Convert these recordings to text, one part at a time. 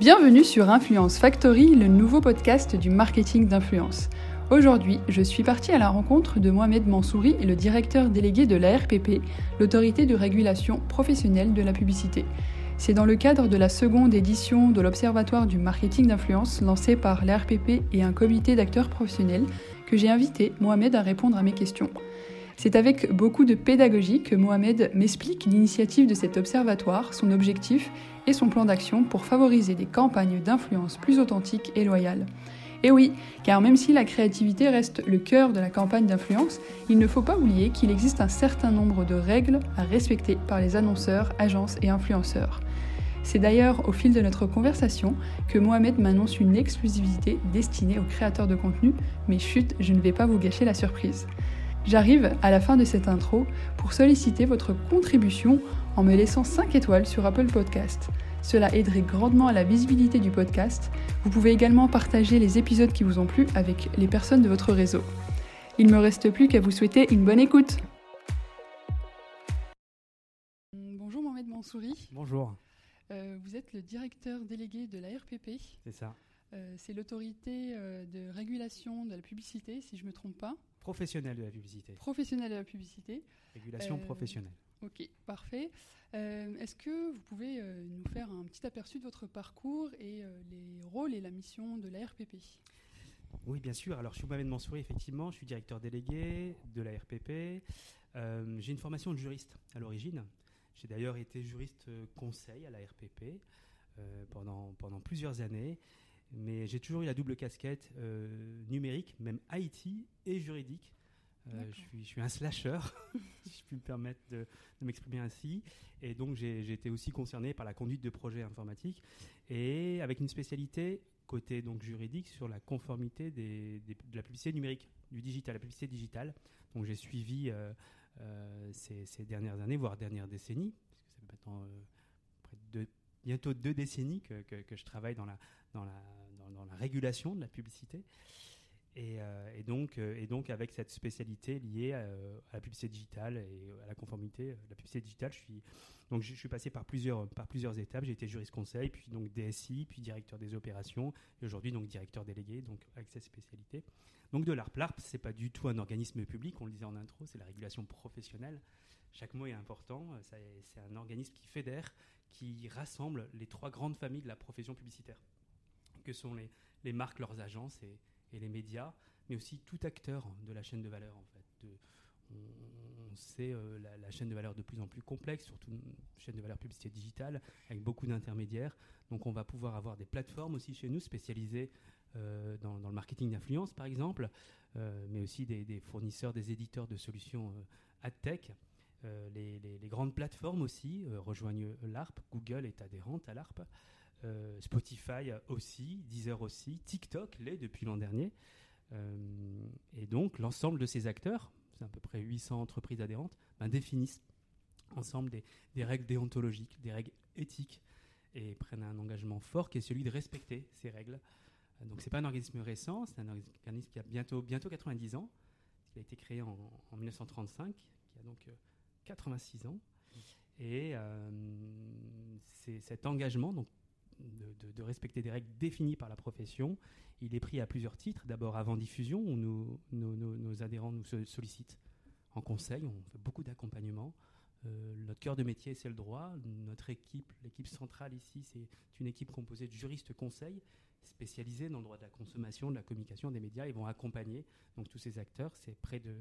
Bienvenue sur Influence Factory, le nouveau podcast du marketing d'influence. Aujourd'hui, je suis partie à la rencontre de Mohamed Mansouri, le directeur délégué de l'ARPP, l'autorité de régulation professionnelle de la publicité. C'est dans le cadre de la seconde édition de l'Observatoire du marketing d'influence lancé par l'ARPP et un comité d'acteurs professionnels que j'ai invité Mohamed à répondre à mes questions. C'est avec beaucoup de pédagogie que Mohamed m'explique l'initiative de cet observatoire, son objectif et son plan d'action pour favoriser des campagnes d'influence plus authentiques et loyales. Et oui, car même si la créativité reste le cœur de la campagne d'influence, il ne faut pas oublier qu'il existe un certain nombre de règles à respecter par les annonceurs, agences et influenceurs. C'est d'ailleurs au fil de notre conversation que Mohamed m'annonce une exclusivité destinée aux créateurs de contenu, mais chut, je ne vais pas vous gâcher la surprise. J'arrive à la fin de cette intro pour solliciter votre contribution en me laissant 5 étoiles sur Apple Podcast. Cela aiderait grandement à la visibilité du podcast. Vous pouvez également partager les épisodes qui vous ont plu avec les personnes de votre réseau. Il ne me reste plus qu'à vous souhaiter une bonne écoute. Bonjour Mohamed Mansouri. Bonjour. Euh, vous êtes le directeur délégué de la RPP. C'est ça. Euh, c'est l'autorité euh, de régulation de la publicité, si je ne me trompe pas. Professionnel de la publicité. Professionnel de la publicité. Régulation professionnelle. Ok, parfait. Est-ce que vous pouvez nous faire un petit aperçu de votre parcours et les rôles et la mission de la RPP Oui, bien sûr. Alors, je suis Mohamed Mansouri, effectivement. Je suis directeur délégué de la RPP. J'ai une formation de juriste à l'origine. J'ai d'ailleurs été juriste conseil à la RPP pendant, pendant plusieurs années. Mais j'ai toujours eu la double casquette euh, numérique, même IT et juridique. Euh, je, suis, je, suis, un slasher, si je puis me permettre de, m'exprimer ainsi. Et donc, j'ai été aussi concerné par la conduite de projets informatiques et avec une spécialité côté donc juridique sur la conformité des, de la publicité numérique, du digital, la publicité digitale. Donc, j'ai suivi euh, ces, ces, dernières années, voire dernières décennies, parce que ça fait maintenant près de bientôt deux décennies que, que, que je travaille dans la, dans la régulation de la publicité. Et, euh, donc, euh, donc, avec cette spécialité liée euh, à, la publicité digitale et à la conformité de la publicité digitale, je suis, donc je, suis passé par plusieurs, étapes. J'ai été juriste conseil, puis donc DSI, puis directeur des opérations, et aujourd'hui donc directeur délégué, donc avec cette spécialité. Donc de l'ARP. L'ARP, c'est pas du tout un organisme public, on le disait en intro, c'est la régulation professionnelle. Chaque mot est important. C'est un organisme qui fédère, qui rassemble les trois grandes familles de la profession publicitaire sont les, les marques, leurs agences et, les médias, mais aussi tout acteur de la chaîne de valeur en fait. On, sait euh, la, chaîne de valeur de plus en plus complexe, surtout une chaîne de valeur publicité digitale avec beaucoup d'intermédiaires. Donc on va pouvoir avoir des plateformes aussi chez nous spécialisées euh, dans, le marketing d'influence par exemple, euh, mais aussi des, fournisseurs, des éditeurs de solutions ad tech. Les, grandes plateformes aussi rejoignent l'ARP, Google est adhérente à l'ARP. Euh, Spotify aussi, Deezer aussi, TikTok l'est depuis l'an dernier. Euh, et donc l'ensemble de ces acteurs, c'est à peu près 800 entreprises adhérentes, ben, définissent ensemble des, des, règles déontologiques, des règles éthiques, et prennent un engagement fort qui est celui de respecter ces règles. Euh, donc c'est pas un organisme récent, c'est un organisme qui a bientôt, bientôt 90 ans, qui a été créé en, en 1935, qui a donc 86 ans. Et c'est cet engagement, donc de, respecter des règles définies par la profession. Il est pris à plusieurs titres. D'abord avant diffusion, où nos, adhérents nous sollicitent en conseil, on fait beaucoup d'accompagnement. Euh, notre cœur de métier, c'est le droit. Notre équipe, l'équipe centrale ici, c'est une équipe composée de juristes conseils spécialisés dans le droit de la consommation, de la communication, des médias. Ils vont accompagner donc tous ces acteurs. C'est près de,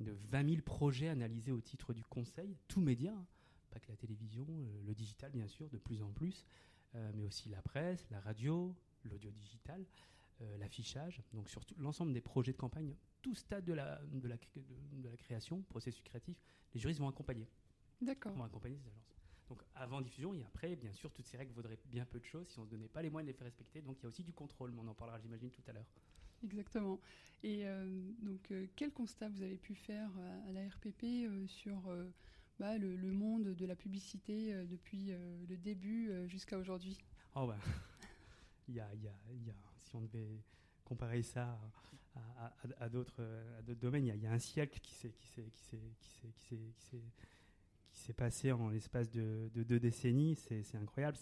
de 20 000 projets analysés au titre du conseil, tous médias, hein. pas que la télévision, euh, le digital bien sûr, de plus en plus. Euh, mais aussi la presse, la radio, l'audio digital, euh, l'affichage, donc sur l'ensemble des projets de campagne, tout stade de la, de la, de, la création, processus créatif, les juristes vont accompagner. D'accord. Vont accompagner ces agences. Donc avant diffusion et après, bien sûr, toutes ces règles vaudraient bien peu de choses si on ne se donnait pas les moyens de les faire respecter. Donc il y a aussi du contrôle, mais on en parlera, j'imagine, tout à l'heure. Exactement. Et donc, quel constat vous avez pu faire à, la RPP sur le, monde de la publicité depuis le début jusqu'à aujourd'hui Oh bah, il y a, si on devait comparer ça à, d'autres domaines, il y, a un siècle qui s'est passé en l'espace de, deux décennies. C'est incroyable.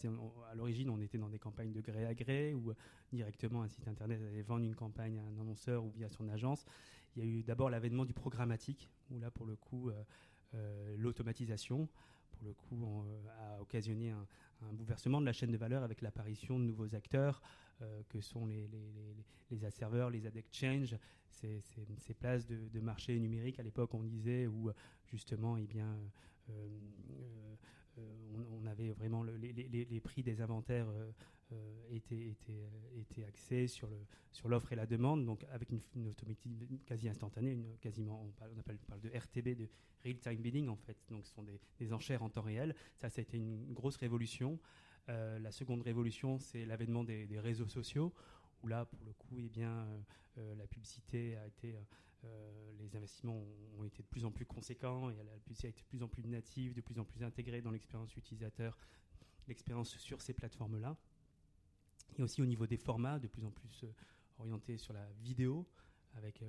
à l'origine, on était dans des campagnes de gré à gré où directement un site internet allait vendre une campagne à un annonceur ou via son agence. Il y a eu d'abord l'avènement du programmatique, où là, pour le coup, euh, euh, l'automatisation, pour le coup, a occasionné un, bouleversement de la chaîne de valeur avec l'apparition de nouveaux acteurs euh, que sont les, les, les, les les ad-exchange, ces, ces, places de, marché numérique. À l'époque on disait où justement eh bien, euh, euh, on, avait vraiment les, prix des inventaires étaient, étaient, étaient, axés sur, le, sur l'offre et la demande, donc avec une, une quasi instantanée, une, quasiment, on parle, on parle de RTB, de real-time bidding en fait, donc ce sont des, des enchères en temps réel. Ça, ça a été une grosse révolution. Euh, la seconde révolution, c'est l'avènement des, réseaux sociaux, où là, pour le coup, eh bien, euh, euh, la publicité a été, les investissements ont, été de plus en plus conséquents, et publicité a été de plus en plus native, de plus en plus intégrée dans l'expérience utilisateur, l'expérience sur ces plateformes-là. Et aussi au niveau des formats, de plus en plus orientés sur la vidéo, avec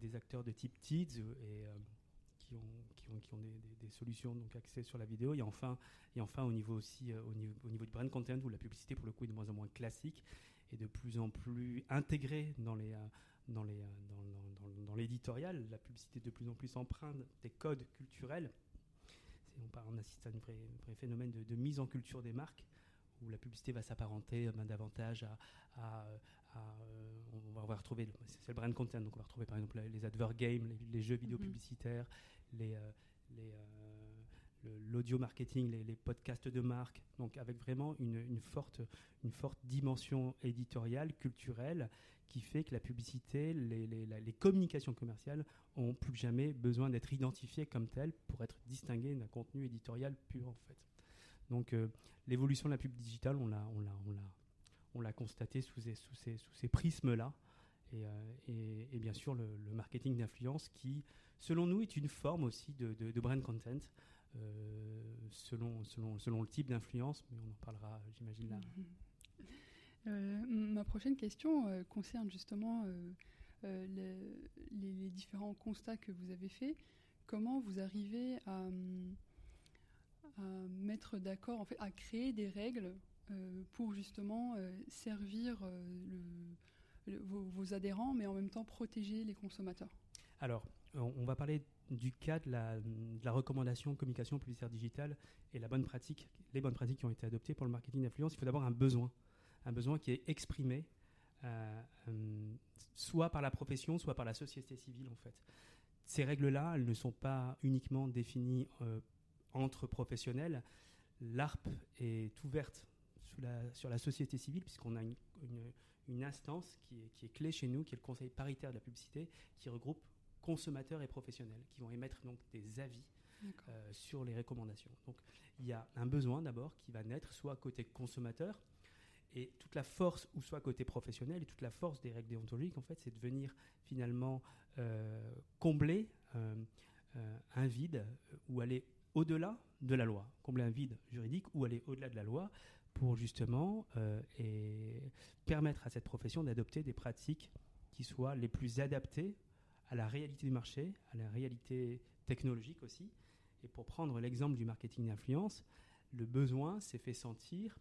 des, acteurs de type TIDS et qui ont, qui ont, des, solutions donc axées sur la vidéo. Et enfin, et enfin au niveau aussi euh, au, niveau, au niveau du brand content où la publicité pour le coup est de moins en moins classique et de plus en plus intégrée dans les euh, dans euh, dans, dans, dans, l'éditorial. La publicité de plus en plus empreinte des codes culturels. On, on, assiste à un vrai, vrai phénomène de, mise en culture des marques où la publicité va s'apparenter davantage à, on va retrouver, c'est le brand content, donc on va retrouver par exemple les advert games, les, jeux vidéo mm-hmm. publicitaires, les, euh, euh, l'audio marketing, les, podcasts de marque, donc avec vraiment une, forte, une forte dimension éditoriale, culturelle, qui fait que la publicité, les, les, communications commerciales ont plus que jamais besoin d'être identifiées comme telles pour être distinguées d'un contenu éditorial pur en fait. Donc euh, l'évolution de la pub digitale, on l'a, on l'a, on l'a, on l'a constaté sous ces, sous ces, sous ces prismes-là. Et, et, bien sûr le, le marketing d'influence qui selon nous, est une forme aussi de, brand content. Euh, selon, selon, selon le type d'influence, mais on en parlera, j'imagine, là. Euh, ma prochaine question euh, concerne justement les, différents constats que vous avez faits. Comment vous arrivez à, mettre d'accord, en fait, à créer des règles pour justement servir vos, vos, adhérents, mais en même temps protéger les consommateurs? Alors, on va parler du cas de la, recommandation communication publicitaire digitale et la bonne pratique, les bonnes pratiques qui ont été adoptées pour le marketing d'influence. Il faut d'abord un besoin, un besoin qui est exprimé euh, euh, soit par la profession, soit par la société civile en fait. Ces règles-là, elles ne sont pas uniquement définies euh, entre professionnels. L'ARP est ouverte sur la société civile puisqu'on a une, instance qui est, qui est, clé chez nous, qui est le Conseil paritaire de la publicité, qui regroupe consommateurs et professionnels qui vont émettre donc des avis euh, sur les recommandations. Donc il y a un besoin d'abord qui va naître soit côté consommateur et toute la force ou soit côté professionnel et toute la force des règles déontologiques en fait c'est de venir finalement euh, combler euh, un vide ou aller au-delà de la loi, combler un vide juridique ou aller au-delà de la loi pour justement et permettre à cette profession d'adopter des pratiques qui soient les plus adaptées à la réalité du marché, à la réalité technologique aussi. Et pour prendre l'exemple du marketing d'influence, le besoin s'est fait sentir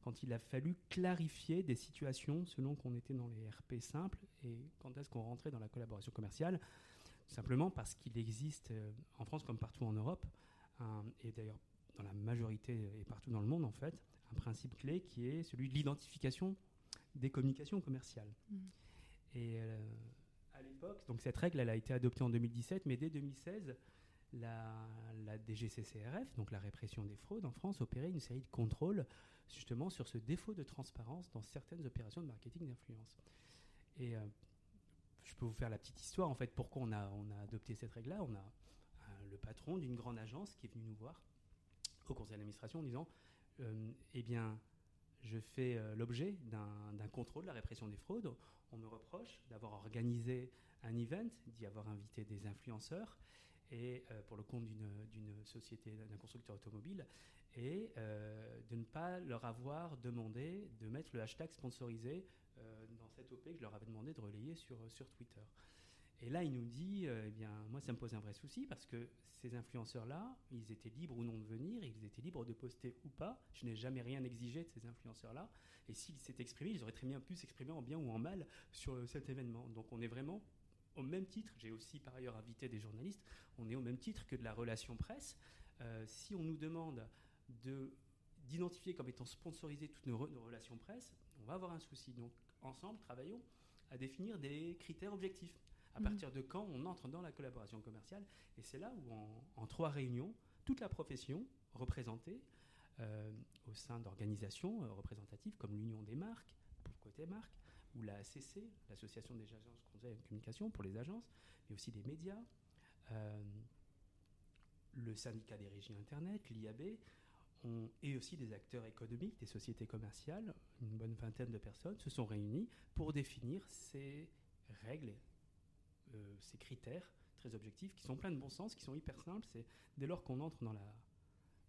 quand il a fallu clarifier des situations selon qu'on était dans les RP simples et quand est-ce qu'on rentrait dans la collaboration commerciale. Simplement parce qu'il existe euh, en France comme partout en Europe, et d'ailleurs dans la majorité et partout dans le monde en fait, un principe clé qui est celui de l'identification des communications commerciales. Mmh. Et euh, Donc cette règle, elle a été adoptée en 2017, mais dès 2016, la, DGCCRF, donc la répression des fraudes en France, opérait une série de contrôles justement sur ce défaut de transparence dans certaines opérations de marketing d'influence. Et euh, je peux vous faire la petite histoire, en fait, pourquoi on a, on a adopté cette règle-là. On a le patron d'une grande agence qui est venu nous voir au conseil d'administration en disant, eh bien, je fais l'objet d'un contrôle de la répression des fraudes. On me reproche d'avoir organisé un event, d'y avoir invité des influenceurs et pour le compte d'une société, d'un constructeur automobile, et de ne pas leur avoir demandé de mettre le hashtag sponsorisé dans cette OP que je leur avais demandé de relayer sur, sur Twitter. Et là, il nous dit, eh bien, moi, ça me pose un vrai souci parce que ces influenceurs-là, ils étaient libres ou non de venir, ils étaient libres de poster ou pas. Je n'ai jamais rien exigé de ces influenceurs-là. Et s'ils s'étaient exprimés, ils auraient très bien pu s'exprimer en bien ou en mal sur cet événement. Donc, on est vraiment au même titre. J'ai aussi par ailleurs invité des journalistes. On est au même titre que de la relation presse. Euh, si on nous demande de d'identifier comme étant sponsorisé toutes nos relations presse, on va avoir un souci. Donc, ensemble, travaillons à définir des critères objectifs à partir de quand on entre dans la collaboration commerciale. Et c'est là où, en, trois réunions, toute la profession représentée euh, au sein d'organisations euh, représentatives comme l'Union des marques, pour le côté marque, ou la ACC, l'Association des agences de communication pour les agences, mais aussi des médias, euh, le syndicat des régies Internet, l'IAB, et aussi des acteurs économiques, des sociétés commerciales, une bonne vingtaine de personnes se sont réunies pour définir ces règles euh, ces critères très objectifs qui sont pleins de bon sens, qui sont hyper simples. C'est dès lors qu'on entre dans, la,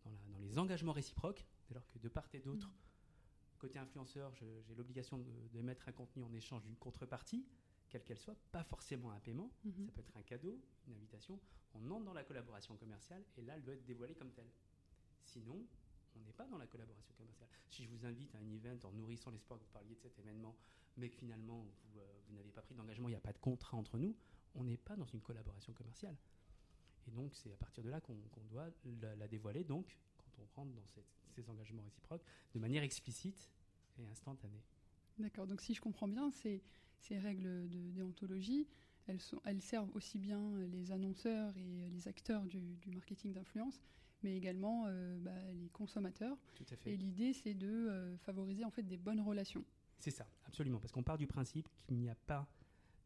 dans, les engagements réciproques, dès lors que de part et d'autre, mm. côté influenceur, j'ai l'obligation d'émettre un contenu en échange d'une contrepartie, quelle qu'elle soit, pas forcément un paiement, mm-hmm. ça peut être un cadeau, une invitation. On entre dans la collaboration commerciale et là, elle doit être dévoilée comme telle. Sinon, on n'est pas dans la collaboration commerciale. Si je vous invite à un event en nourrissant l'espoir que vous parliez de cet événement, mais que finalement vous, euh, vous n'avez pas pris d'engagement, il n'y a pas de contrat entre nous, on n'est pas dans une collaboration commerciale. Et donc c'est à partir de là qu'on doit la, dévoiler, donc quand on rentre dans ces engagements réciproques, de manière explicite et instantanée. D'accord, donc si je comprends bien, ces, ces règles de déontologie, elles, sont, elles servent aussi bien les annonceurs et les acteurs du, du marketing d'influence, mais également euh, bah, les consommateurs. Tout à fait. Et l'idée, c'est de euh, favoriser en fait des bonnes relations. C'est ça, absolument, parce qu'on part du principe qu'il n'y a pas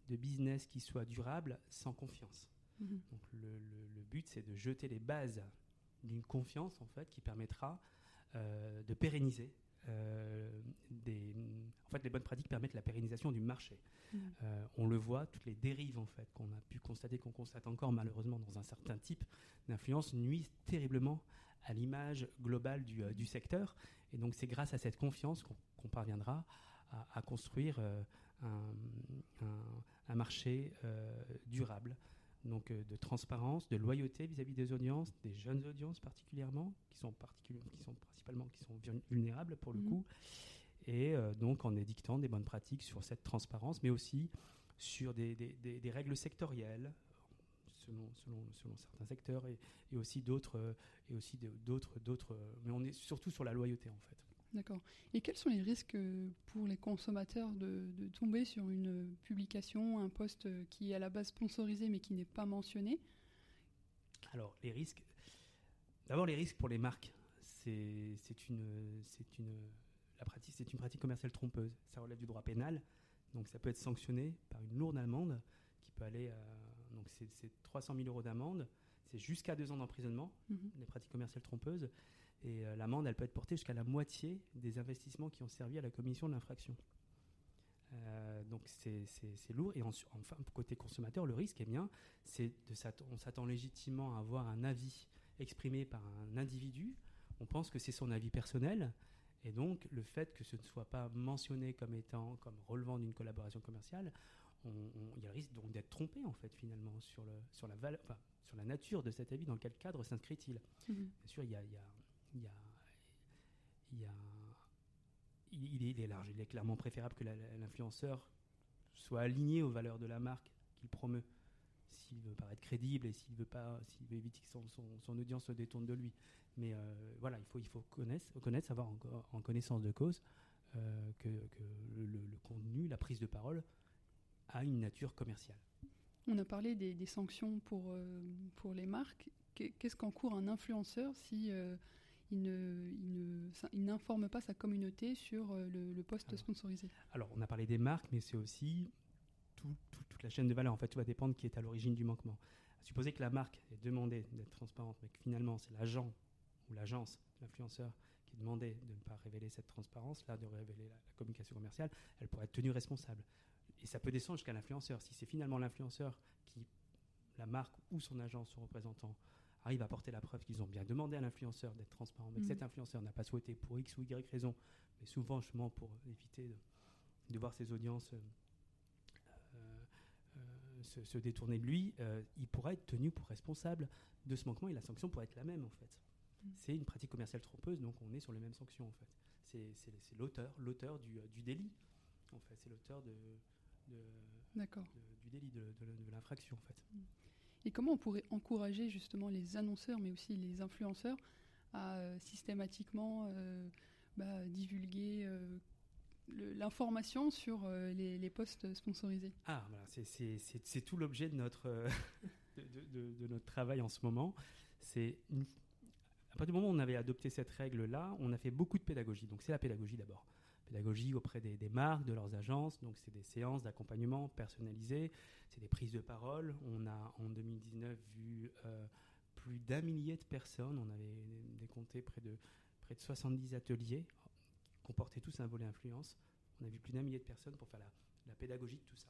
de business qui soit durable sans confiance. Mhm. Donc le, but, c'est de jeter les bases d'une confiance en fait qui permettra euh, de pérenniser des. En fait, les bonnes pratiques permettent la pérennisation du marché. Mhm. on le voit, toutes les dérives en fait qu'on a pu constater, qu'on constate encore malheureusement dans un certain type d'influence nuisent terriblement à l'image globale du, du, secteur. Et donc c'est grâce à cette confiance qu'on parviendra à, construire euh, un, marché euh, durable. Donc euh, de transparence, de loyauté vis-à-vis des audiences, des jeunes audiences particulièrement, qui sont, qui sont principalement qui sont vulnérables pour le mhm. coup, et donc en édictant des bonnes pratiques sur cette transparence, mais aussi sur des, des, règles sectorielles, selon, selon, selon, certains secteurs et, et aussi d'autres et aussi d'autres d'autres mais on est surtout sur la loyauté en fait D'accord. Et quels sont les risques euh, pour les consommateurs de, tomber sur une publication, un post qui est à la base sponsorisé mais qui n'est pas mentionné? Alors, les risques. D'abord, les risques pour les marques. C'est une, une, la pratique, c'est une pratique commerciale trompeuse. Ça relève du droit pénal, donc ça peut être sanctionné par une lourde amende qui peut aller. À, donc c'est 300 000 euros d'amende, c'est jusqu'à deux ans d'emprisonnement, mhm. les pratiques commerciales trompeuses. Et euh, l'amende, elle peut être portée jusqu'à la moitié des investissements qui ont servi à la commission de l'infraction. Euh, donc c'est lourd. Et enfin, côté consommateur, le risque, eh bien, c'est on s'attend légitimement à avoir un avis exprimé par un individu. On pense que c'est son avis personnel. Et donc, le fait que ce ne soit pas mentionné comme étant, comme relevant d'une collaboration commerciale, il y a le risque donc d'être trompé en fait finalement sur, le, sur, la valeur, sur la nature de cet avis, dans quel cadre s'inscrit-il. Mmh. Bien sûr, il y a il, est, large. Il est clairement préférable que l'influenceur soit aligné aux valeurs de la marque qu'il promeut. S'il veut paraître crédible et s'il veut pas s'il veut éviter que son, audience se détourne de lui. Mais euh, voilà il faut connaître savoir en, connaissance de cause euh, que, le, contenu la prise de parole a une nature commerciale. On a parlé des, sanctions euh, pour les marques. Qu'est-ce qu'encourt un influenceur si il n'informe pas sa communauté sur euh, le, poste sponsorisé. Alors, on a parlé des marques, mais c'est aussi toute la chaîne de valeur. En fait, tout va dépendre qui est à l'origine du manquement. Supposer que la marque est demandée d'être transparente, mais que finalement c'est l'agent ou l'agence, l'influenceur qui demandait de ne pas révéler cette transparence, là, de révéler la, la communication commerciale, elle pourrait être tenue responsable. Et ça peut descendre jusqu'à l'influenceur. Si c'est finalement l'influenceur qui, la marque ou son agence, son représentant, arrive à porter la preuve qu'ils ont bien demandé à l'influenceur d'être transparent, mais que Mhm. cet influenceur n'a pas souhaité pour X ou Y raison, mais souvent justement pour éviter de, de voir ses audiences euh, euh, se, se détourner de lui, euh, il pourra être tenu pour responsable de ce manquement et la sanction pourrait être la même en fait. Mhm. C'est une pratique commerciale trompeuse, donc on est sur les mêmes sanctions en fait. C'est- l'auteur, l'auteur du, du délit en fait. C'est l'auteur de, de- D'accord. de- du délit, de, l'infraction en fait. Et comment on pourrait encourager justement les annonceurs, mais aussi les influenceurs, à euh, systématiquement euh, bah, divulguer euh, l'information sur les, posts sponsorisés? Ah, c'est- tout l'objet de notre, de, notre travail en ce moment. C'est à partir du moment où on avait adopté cette règle-là, on a fait beaucoup de pédagogie. Donc c'est la pédagogie d'abord. Pédagogie auprès des, des marques, de leurs agences. Donc c'est des séances d'accompagnement personnalisées, c'est des prises de parole. On a en 2019 vu euh, plus d'un millier de personnes. On avait décompté près de, près de 70 ateliers qui comportaient tous un volet influence. On a vu plus d'un millier de personnes pour faire la, la pédagogie de tout ça.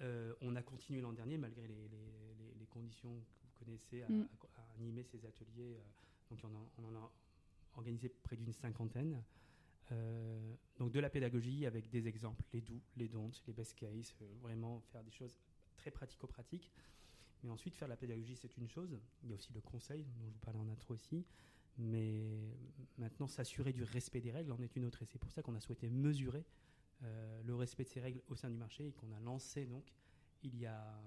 Euh, on a continué l'an dernier, malgré les, les- les- les conditions que vous connaissez, à, Mm. à- à animer ces ateliers. euh, donc on en a organisé près d'une cinquantaine. Euh, donc de la pédagogie avec des exemples, les doux, les don'ts, les best cases, euh, vraiment faire des choses très pratico-pratiques. Mais ensuite, faire la pédagogie, c'est une chose. Il y a aussi le conseil, dont je vous parlais en intro aussi. Mais maintenant, s'assurer du respect des règles en est une autre. Et c'est pour ça qu'on a souhaité mesurer euh, le respect de ces règles au sein du marché et qu'on a lancé donc il y a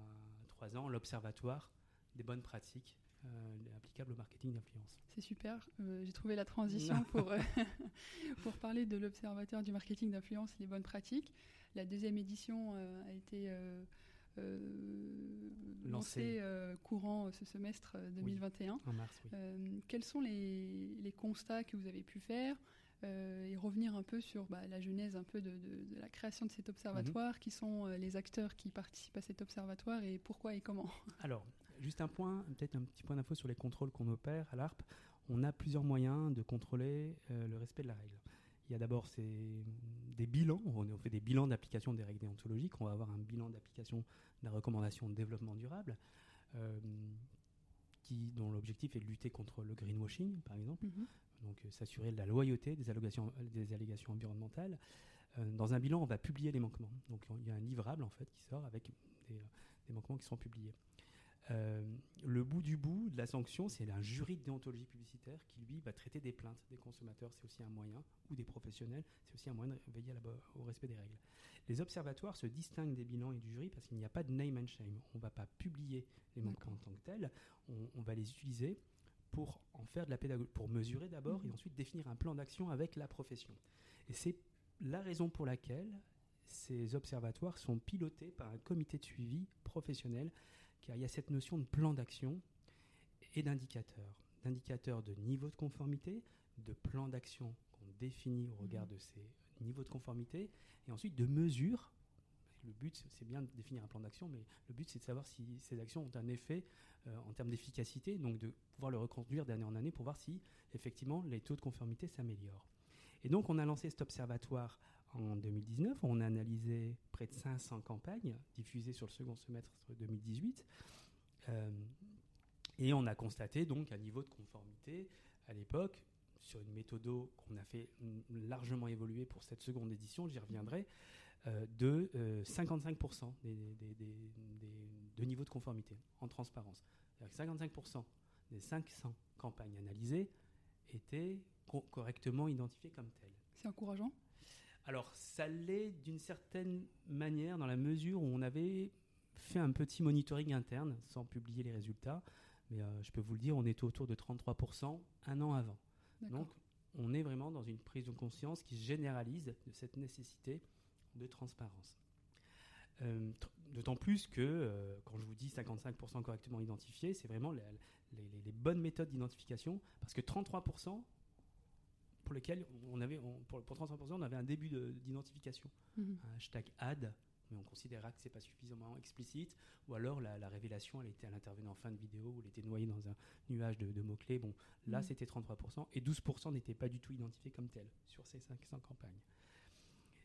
trois ans l'Observatoire des bonnes pratiques euh, applicables au marketing d'influence. C'est super. Euh, J'ai trouvé la transition pour, euh, pour parler de l'Observatoire du marketing d'influence et les bonnes pratiques. La deuxième édition a été Lancée. courant ce semestre euh, 2021. En mars, oui. Quels sont les, les constats que vous avez pu faire et revenir un peu sur bah, la genèse un peu de, de- de la création de cet observatoire, qui sont les acteurs qui participent à cet observatoire et pourquoi et comment? Alors, juste un point, peut-être un petit point d'info sur les contrôles qu'on opère à l'ARP. On a plusieurs moyens de contrôler euh, le respect de la règle. Il y a d'abord des bilans. On fait des bilans d'application des règles déontologiques. On va avoir un bilan d'application de la recommandation de développement durable, euh, qui, dont l'objectif est de lutter contre le greenwashing, par exemple donc euh, s'assurer de la loyauté des allégations, des allégations environnementales. Euh, dans un bilan, on va publier les manquements. Donc il y a un livrable en fait qui sort avec des, des manquements qui sont publiés. Euh, le bout du bout de la sanction, c'est un jury de déontologie publicitaire qui lui va traiter des plaintes des consommateurs. C'est aussi un moyen, ou des professionnels, c'est aussi un moyen de veiller à la bo- au respect des règles. Les observatoires se distinguent des bilans et du jury parce qu'il n'y a pas de name and shame. On ne va pas publier les manquements en tant que tels. On, on va les utiliser pour en faire de la pédagogie, pour mesurer d'abord Mhm. et ensuite définir un plan d'action avec la profession. Et c'est la raison pour laquelle ces observatoires sont pilotés par un comité de suivi professionnel, car il y a cette notion de plan d'action et d'indicateurs. D'indicateurs de niveau de conformité, de plan d'action qu'on définit au regard Mhm. de ces niveaux de conformité, et ensuite de mesures. Le but, c'est- c'est bien de définir un plan d'action, mais le but, c'est de savoir si ces actions ont un effet euh, en termes d'efficacité, donc de pouvoir le reconduire d'année en année pour voir si, effectivement, les taux de conformité s'améliorent. Et donc, on a lancé cet observatoire en 2019. On a analysé près de 500 campagnes diffusées sur le second semestre 2018. Euh, et on a constaté donc un niveau de conformité à l'époque sur une méthode qu'on a fait largement évoluer pour cette seconde édition, j'y reviendrai, euh, de euh, 55% des, des- des- des- des- de niveau de conformité en transparence. C'est-à-dire que 55% des 500 campagnes analysées étaient co- correctement identifiées comme telles. C'est encourageant? Alors, ça l'est d'une certaine manière dans la mesure où on avait fait un petit monitoring interne sans publier les résultats. Mais euh, je peux vous le dire, on était autour de 33% un an avant. Donc, on est vraiment dans une prise de conscience qui se généralise de cette nécessité de transparence. Euh, tr- D'autant plus que, euh, quand je vous dis 55% correctement identifiés, c'est vraiment la- les, les- les bonnes méthodes d'identification, parce que 33% pour lesquels on avait, on- pour, pour 33%, on avait un début de- d'identification Mhm. un hashtag ad mais on considérera que c'est pas suffisamment explicite, ou alors la, révélation, elle était, à intervenait en fin de vidéo, ou elle était noyée dans un nuage de, mots-clés. Bon, là, mm. c'était 33%, et 12% n'étaient pas du tout identifiés comme tels sur ces 500 campagnes.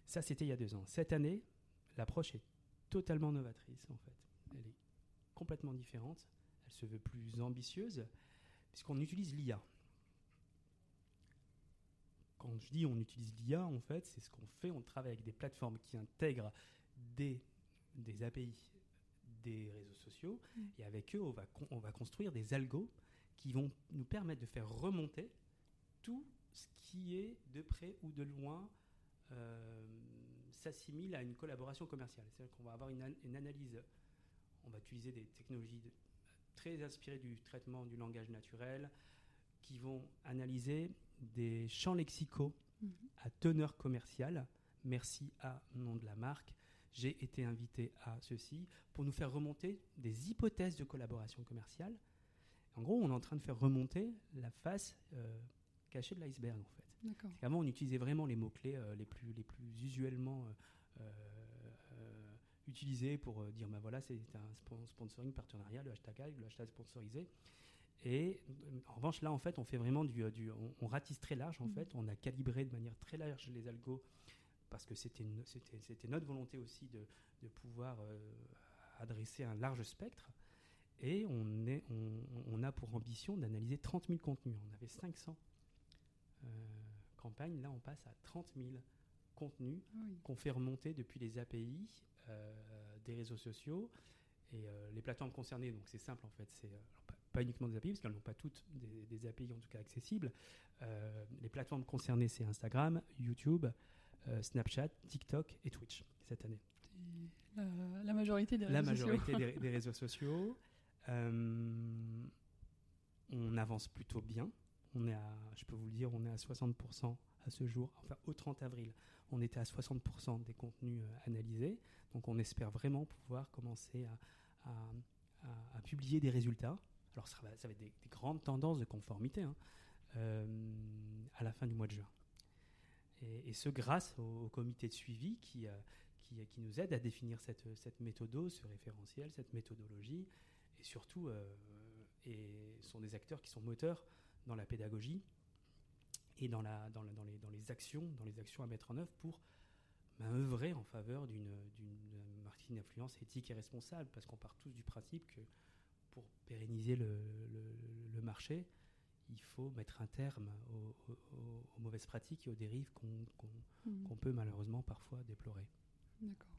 Ça, c'était il y a deux ans. Cette année, l'approche est totalement novatrice, en fait. Elle est complètement différente, elle se veut plus ambitieuse, puisqu'on utilise l'IA. Quand je dis on utilise l'IA, en fait, c'est ce qu'on fait. On travaille avec des plateformes qui intègrent des, des API des réseaux sociaux, mm. et avec eux, on va, on va construire des algos qui vont nous permettre de faire remonter tout ce qui est de près ou de loin euh, s'assimile à une collaboration commerciale. C'est-à-dire qu'on va avoir une, une, analyse, on va utiliser des technologies très inspirées du traitement du langage naturel, qui vont analyser des champs lexicaux mm-hmm. à teneur commerciale. Merci à nom de la marque, j'ai été invité à ceci pour nous faire remonter des hypothèses de collaboration commerciale. En gros, on est en train de faire remonter la face euh, cachée de l'iceberg, en fait. Avant, on utilisait vraiment les mots-clés euh, les, plus, les plus usuellement euh, utilisés pour dire, ben voilà, c'est un sponsoring partenariat, le hashtag le hashtag sponsorisé. Et en revanche, là, en fait, on fait vraiment du, du on, ratisse très large. En mmh. fait, on a calibré de manière très large les algos parce que c'était notre volonté aussi de, de pouvoir euh, adresser un large spectre. Et on, est, on, on a pour ambition d'analyser 30 000 contenus. On avait 500 euh, campagnes, là on passe à 30 000 contenus qu'on fait remonter depuis les API euh, des réseaux sociaux et les plateformes concernées. Donc c'est simple en fait, c'est pas, uniquement des API, parce qu'elles n'ont pas toutes des, des, API en tout cas accessibles. les plateformes concernées, c'est Instagram, YouTube, euh, Snapchat, TikTok et Twitch cette année. La, majorité des réseaux Des, sociaux. Euh, on avance plutôt bien. On est à, je peux vous le dire, on est à 60% à ce jour. Enfin, au 30 avril, on était à 60% des contenus euh, analysés. Donc, on espère vraiment pouvoir commencer à, publier des résultats. Alors, ça va, ça va être des, grandes tendances de conformité hein, à la fin du mois de juin. Et, ce grâce au, comité de suivi qui, euh, qui, qui, nous aide à définir cette, cette méthode, ce référentiel, cette méthodologie, et surtout euh, et sont des acteurs qui sont moteurs dans la pédagogie et dans, la, dans, dans, les, dans les actions, dans les actions à mettre en œuvre pour ben, œuvrer en faveur d'une marketing d'influence éthique et responsable, parce qu'on part tous du principe que pérenniser le, le marché, il faut mettre un terme aux, mauvaises pratiques et aux dérives qu'on peut malheureusement parfois déplorer. D'accord.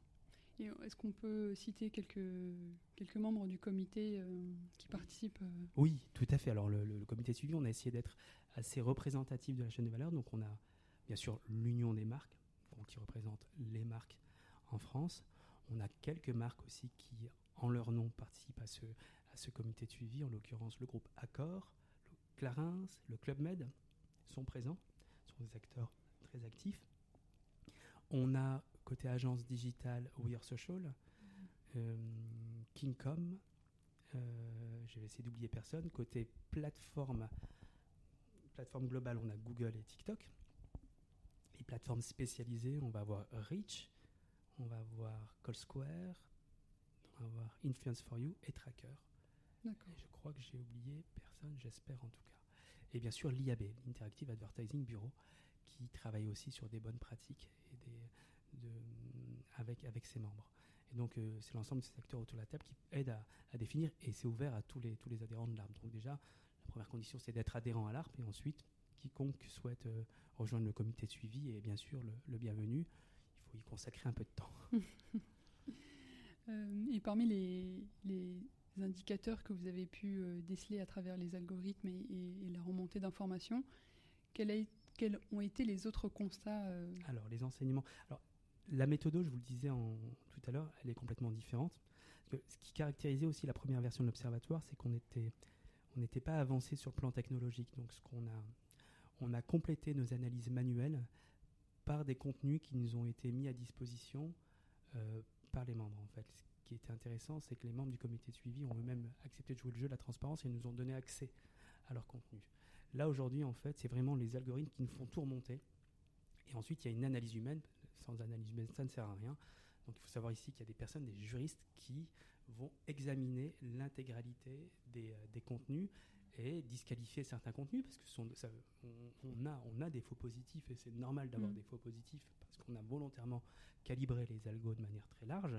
Et est-ce qu'on peut citer quelques, quelques membres du comité euh, qui participent euh Oui, tout à fait. Alors le, comité de suivi, on a essayé d'être assez représentatif de la chaîne de valeur. Donc on a bien sûr l'Union des marques, qui représente les marques en France. On a quelques marques aussi qui, en leur nom, participent à ce, ce comité de suivi, en l'occurrence le groupe Accor, Clarins, le Club Med sont présents, sont des acteurs très actifs. On a côté agence digitale We Are Social, euh, Kingcom, euh, je vais essayer d'oublier personne. Côté plateforme, plateforme globale, on a Google et TikTok. Les plateformes spécialisées, on va avoir Reach, on va avoir Call Square, on va avoir Influence for You et Tracker. Je crois que j'ai oublié personne, j'espère en tout cas et bien sûr l'IAB, l'Interactive Advertising Bureau, qui travaille aussi sur des bonnes pratiques et des, de, avec, avec ses membres. Et donc, euh, c'est l'ensemble de ces acteurs autour de la table qui aident à, définir, et c'est ouvert à tous les, tous les adhérents de l'ARP. Donc, déjà, la première condition, c'est d'être adhérent à l'ARP, et ensuite, quiconque souhaite euh, rejoindre le comité de suivi est bien sûr le, bienvenu. Il faut y consacrer un peu de temps. Euh, et parmi les, les indicateurs que vous avez pu euh, déceler à travers les algorithmes et, la remontée d'informations, quels, ont été les autres constats euh Alors, les enseignements. Alors, la méthode, je vous le disais tout à l'heure, elle est complètement différente. ce qui caractérisait aussi la première version de l'observatoire, c'est qu'on était, on n'était pas avancé sur le plan technologique. Donc, ce qu'on a, on a complété nos analyses manuelles par des contenus qui nous ont été mis à disposition euh, par les membres, en fait qui était intéressant, c'est que les membres du comité de suivi ont eux-mêmes accepté de jouer le jeu de la transparence et nous ont donné accès à leur contenu. Là, aujourd'hui, en fait, c'est vraiment les algorithmes qui nous font tout remonter. Et ensuite, il y a une analyse humaine. Sans analyse humaine, ça ne sert à rien. Donc il faut savoir ici qu'il y a des personnes, des juristes qui vont examiner l'intégralité des, des contenus et disqualifier certains contenus parce que sont, ça, on, a, on a des faux positifs et c'est normal d'avoir mm. des faux positifs parce qu'on a volontairement calibré les algos de manière très large.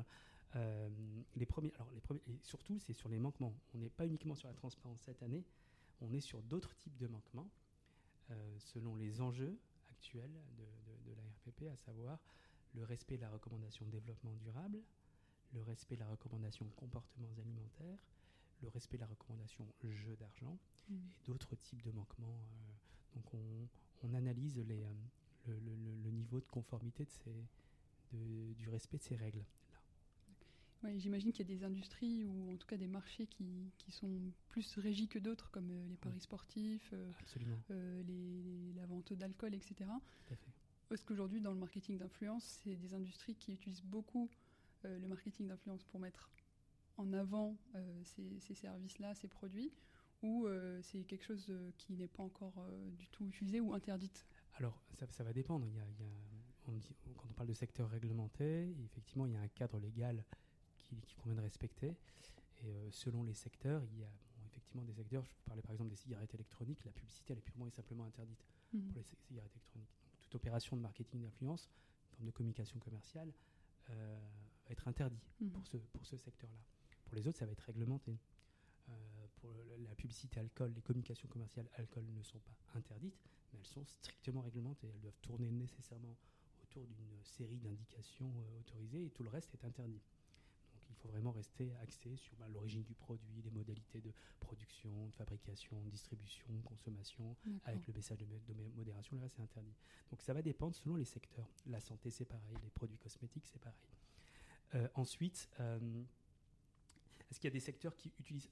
Euh, les premiers, alors les premiers, et surtout, c'est sur les manquements. On n'est pas uniquement sur la transparence cette année, on est sur d'autres types de manquements euh, selon les enjeux actuels de, de, la RPP, à savoir le respect de la recommandation de développement durable, le respect de la recommandation comportements alimentaires, le respect de la recommandation jeu d'argent mmh. et d'autres types de manquements. Euh, donc on, on analyse les, le, le, le, niveau de conformité de ces, de, du respect de ces règles. Ouais, J'imagine qu'il y a des industries ou en tout cas des marchés qui, qui sont plus régis que d'autres, comme euh, les paris sportifs, euh, les, la vente d'alcool, etc. Est-ce qu'aujourd'hui, dans le marketing d'influence, c'est des industries qui utilisent beaucoup le marketing d'influence pour mettre en avant euh, ces, services-là, ces produits, ou euh, c'est quelque chose euh, qui n'est pas encore du tout utilisé ou interdite Alors, ça, va dépendre. Il y a, on dit, quand on parle de secteur réglementé, effectivement, il y a un cadre légal qu'il qui convient de respecter. Et selon les secteurs, il y a effectivement des secteurs, je parlais par exemple des cigarettes électroniques, la publicité elle est purement et simplement interdite mmh. pour les cigarettes électroniques. Donc, toute opération de marketing d'influence, forme de communication commerciale, va être interdit mmh. pour ce, pour ce secteur-là. Pour les autres, ça va être réglementé. Euh, pour la publicité alcool, les communications commerciales alcool ne sont pas interdites, mais elles sont strictement réglementées. Elles doivent tourner nécessairement autour d'une série d'indications euh, autorisées et tout le reste est interdit. Faut vraiment rester axé sur bah, l'origine du produit, les modalités de production, de fabrication, de distribution, consommation, avec le message de, de, modération, le reste est interdit. Donc ça va dépendre selon les secteurs. La santé c'est pareil, les produits cosmétiques c'est pareil. Euh, ensuite, est-ce qu'il y a des secteurs qui utilisent.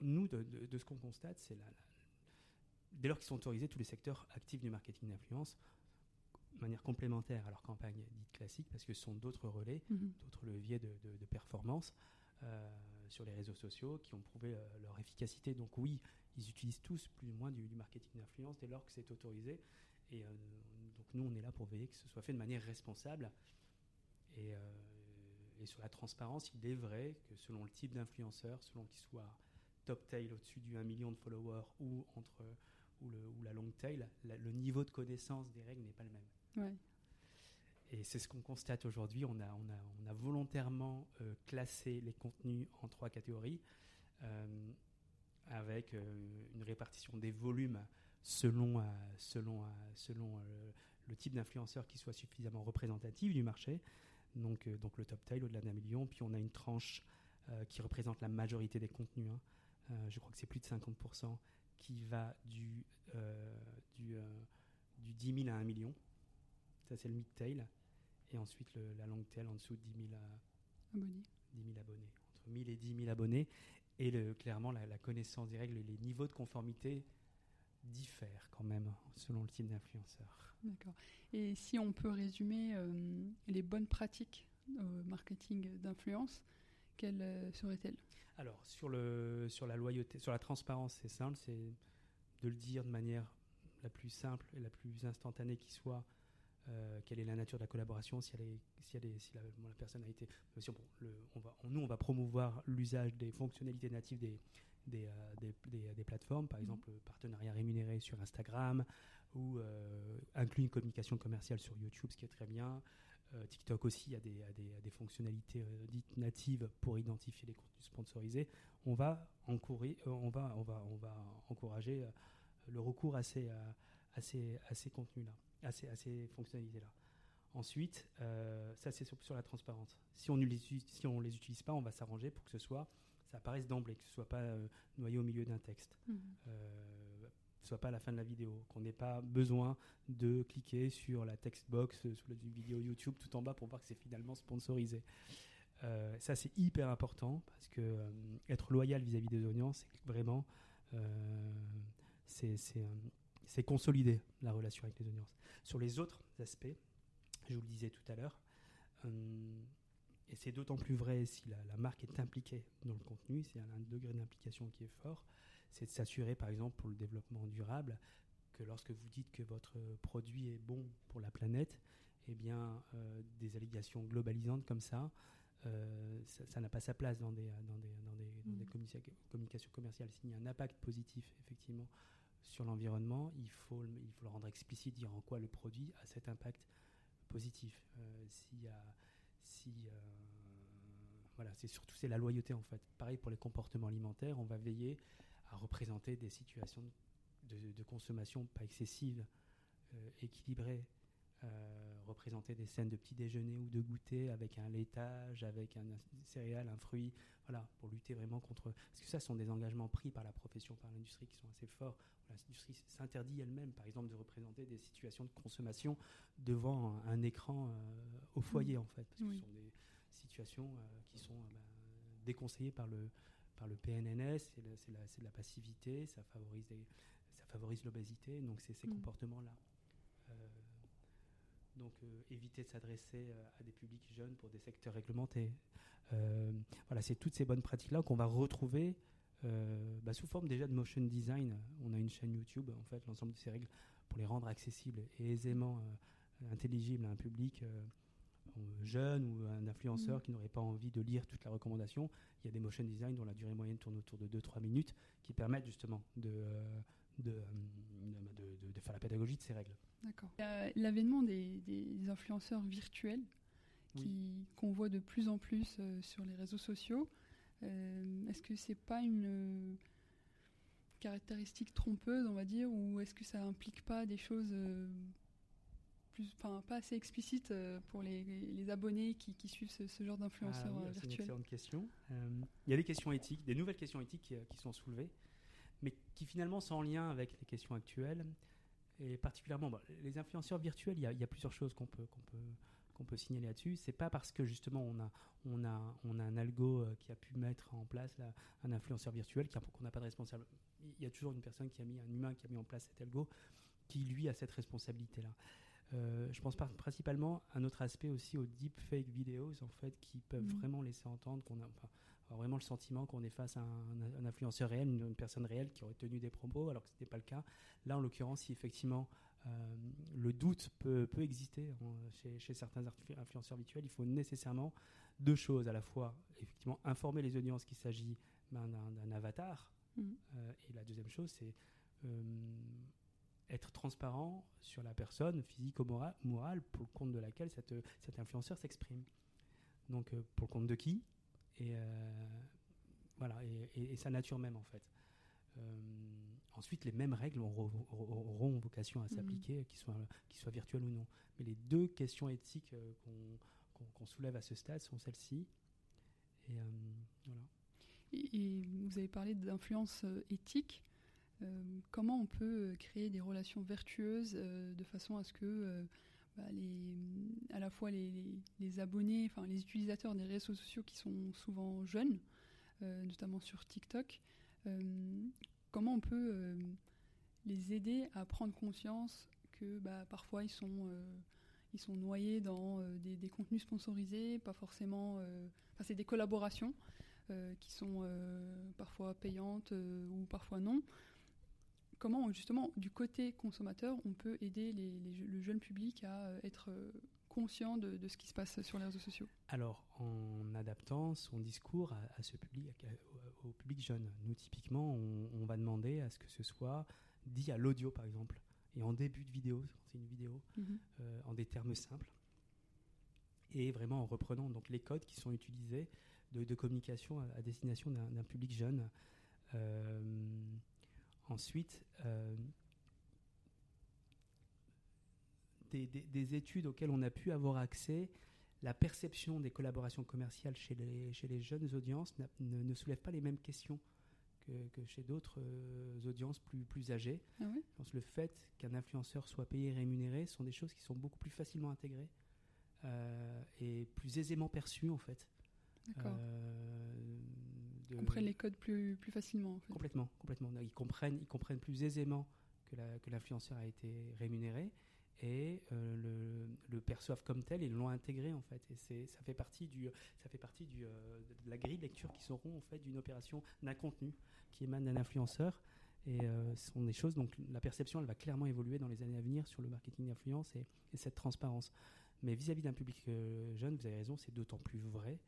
Nous, de, ce qu'on constate, c'est la, dès lors qu'ils sont autorisés, tous les secteurs actifs du marketing d'influence, de manière complémentaire à leur campagne dite classique, parce que ce sont d'autres relais, mhm. d'autres leviers de, performance euh, sur les réseaux sociaux qui ont prouvé euh, leur efficacité. Donc oui, ils utilisent tous plus ou moins du, marketing d'influence dès lors que c'est autorisé. Et euh, donc nous, on est là pour veiller que ce soit fait de manière responsable. Et et sur la transparence, il est vrai que selon le type d'influenceur, selon qu'il soit top tail au-dessus du 1 million de followers ou entre ou, le, ou la long tail, le niveau de connaissance des règles n'est pas le même. Et c'est ce qu'on constate aujourd'hui. On a, on, a, on a volontairement euh, classé les contenus en trois catégories, euh, avec euh, une répartition des volumes selon, le type d'influenceur qui soit suffisamment représentatif du marché. Donc, donc le top tail au-delà d'un million. Puis on a une tranche qui représente la majorité des contenus. Hein. Je crois que c'est plus de 50% qui va du, du, du 10 000 à 1 million. Ça, c'est le mid-tail. Et ensuite, la long tail en dessous de 10 000, abonnés. 10 000 abonnés. Entre 1000 et 10 000 abonnés. Et le, clairement, la, la, connaissance des règles et les niveaux de conformité diffèrent quand même selon le type d'influenceur. D'accord. Et si on peut résumer euh, les bonnes pratiques au marketing d'influence, quelles euh, seraient-elles? Alors, sur, le, sur la loyauté, sur la transparence, c'est simple, c'est de le dire de manière la plus simple et la plus instantanée qui soit. Euh, quelle est la nature de la collaboration, si, elle est, si, elle est, si la, la, personne a été. Si on, le, on va, nous, on va promouvoir l'usage des fonctionnalités natives des, des, des, des, plateformes, par mmh. exemple partenariat rémunéré sur Instagram, ou euh, inclut une communication commerciale sur YouTube, ce qui est très bien. Euh, TikTok aussi a des, a des, des fonctionnalités euh, dites natives pour identifier les contenus sponsorisés. On va, encourir, on va, on va, on va encourager le recours à ces, à ces, à ces contenus-là, à ces, fonctionnalités-là. Ensuite, ça c'est sur, sur, la transparence. Si on ne les, si on les utilise pas, on va s'arranger pour que ce soit, ça apparaisse d'emblée, que ce soit pas noyé au milieu d'un texte. Mmh soit pas à la fin de la vidéo, qu'on n'ait pas besoin de cliquer sur la text box sous la vidéo YouTube tout en bas pour voir que c'est finalement sponsorisé. Euh, ça c'est hyper important parce que euh, être loyal vis-à-vis des audiences, c'est vraiment euh, c'est consolider la relation avec les audiences. Sur les autres aspects, je vous le disais tout à l'heure, et c'est d'autant plus vrai si la, la, marque est impliquée dans le contenu, c'est un degré d'implication qui est fort, c'est de s'assurer, par exemple, pour le développement durable, que lorsque vous dites que votre produit est bon pour la planète, eh bien, des allégations globalisantes comme ça, ça n'a pas sa place dans des, dans des, dans des, dans des mm. communications commerciales. S'il y a un impact positif, effectivement, sur l'environnement, il faut, il faut le rendre explicite, dire en quoi le produit a cet impact positif. S'il si, voilà, c'est surtout la loyauté en fait. Pareil pour les comportements alimentaires, on va veiller à représenter des situations de, consommation pas excessive, euh, équilibrée, euh, représenter des scènes de petit déjeuner ou de goûter avec un laitage, avec un, céréal, un fruit, voilà, pour lutter vraiment contre. Parce que ça, ce sont des engagements pris par la profession, par l'industrie qui sont assez forts. L'industrie s'interdit elle-même, par exemple, de représenter des situations de consommation devant un, écran euh, au foyer, mmh. en fait, parce que ce sont des situations qui sont bah, déconseillées par le, par le PNNS, c'est la, la, passivité, ça favorise, ça favorise l'obésité, donc c'est ces mmh. comportements-là. Euh, donc euh, éviter de s'adresser euh, à des publics jeunes pour des secteurs réglementés. voilà, c'est toutes ces bonnes pratiques-là qu'on va retrouver bah, sous forme déjà de motion design. On a une chaîne YouTube, en fait, l'ensemble de ces règles pour les rendre accessibles et aisément intelligibles à un public jeune ou un influenceur mm. qui n'aurait pas envie de lire toute la recommandation, il y a des motion design dont la durée moyenne tourne autour de 2-3 minutes qui permettent justement de, euh, euh, de, de, faire la pédagogie de ces règles. D'accord. L'avènement des, des, influenceurs virtuels qu'on voit de plus en plus euh, sur les réseaux sociaux, est-ce que c'est pas une caractéristique trompeuse, on va dire, ou est-ce que ça implique pas des choses enfin, pas assez explicite euh, pour les, les abonnés qui, qui, suivent ce, genre d'influenceurs ah, virtuels C'est une excellente question. Euh, il y a des questions éthiques, des nouvelles questions éthiques qui, qui, sont soulevées, mais qui finalement sont en lien avec les questions actuelles. Et particulièrement, les influenceurs virtuels, il y, a, il y a plusieurs choses qu'on peut, qu'on peut, qu'on peut signaler là-dessus. C'est pas parce que justement on a, on a, on a un algo euh, qui a pu mettre en place un influenceur virtuel qu'on n'a pas de responsable. Il y a toujours une personne qui a mis, un humain qui a mis en place cet algo, qui lui a cette responsabilité-là. Euh, je pense principalement à un autre aspect aussi aux deepfake videos en fait qui peuvent mm. vraiment laisser entendre qu'on a vraiment le sentiment qu'on est face à un, influenceur réel, une, personne réelle qui aurait tenu des propos alors que ce n'était pas le cas. Là, en l'occurrence, si effectivement euh, le doute peut, peut exister chez, chez, certains influenceurs virtuels, il faut nécessairement deux choses à la fois effectivement informer les audiences qu'il s'agit ben, d'un avatar mm. euh, et la deuxième chose c'est être transparent sur la personne physique ou morale pour le compte de laquelle cet influenceur s'exprime. Donc euh, pour le compte de qui? Et euh, voilà et, sa nature même en fait. Euh, ensuite, les mêmes règles auront, vocation à s'appliquer, qu'ils soient, soient virtuelles ou non. Mais les deux questions éthiques qu'on soulève à ce stade sont celles-ci. Et voilà. Et, vous avez parlé d'influence éthique. Euh, comment on peut euh, créer des relations vertueuses euh, de façon à ce que bah, à la fois les, abonnés, enfin les utilisateurs des réseaux sociaux qui sont souvent jeunes, notamment sur TikTok, comment on peut les aider à prendre conscience que bah, parfois ils sont, ils sont noyés dans des, contenus sponsorisés, pas forcément. C'est des collaborations qui sont parfois payantes ou parfois non comment justement du côté consommateur on peut aider le jeune public à euh, être euh, conscient de, ce qui se passe sur les réseaux sociaux? Alors en adaptant son discours à, ce public, au, public jeune. Nous typiquement on, va demander à ce que ce soit dit à l'audio par exemple et en début de vidéo, c'est une vidéo, mhm. euh, en des termes simples et vraiment en reprenant donc les codes qui sont utilisés de, communication à, destination d'un public jeune. Ensuite, euh, des, études auxquelles on a pu avoir accès, la perception des collaborations commerciales chez les, chez les jeunes audiences ne, soulève pas les mêmes questions que, chez d'autres euh, audiences plus, plus âgées. Ah Je pense le fait qu'un influenceur soit payé et rémunéré sont des choses qui sont beaucoup plus facilement intégrées euh, et plus aisément perçues en fait. De... comprennent les codes plus, plus facilement. Complètement, complètement. Ils comprennent, ils comprennent plus aisément que l'influenceur a été rémunéré et euh, le, le, perçoivent comme tel et l'ont intégré en fait. Et ça fait partie du, ça fait partie du, euh, de la grille de lecture qui seront en fait d'une opération d'un contenu qui émane d'un influenceur. Et euh, ce sont des choses, donc la perception, elle va clairement évoluer dans les années à venir sur le marketing d'influence et, cette transparence. Mais vis-à-vis d'un public jeune, vous avez raison, c'est d'autant plus vrai.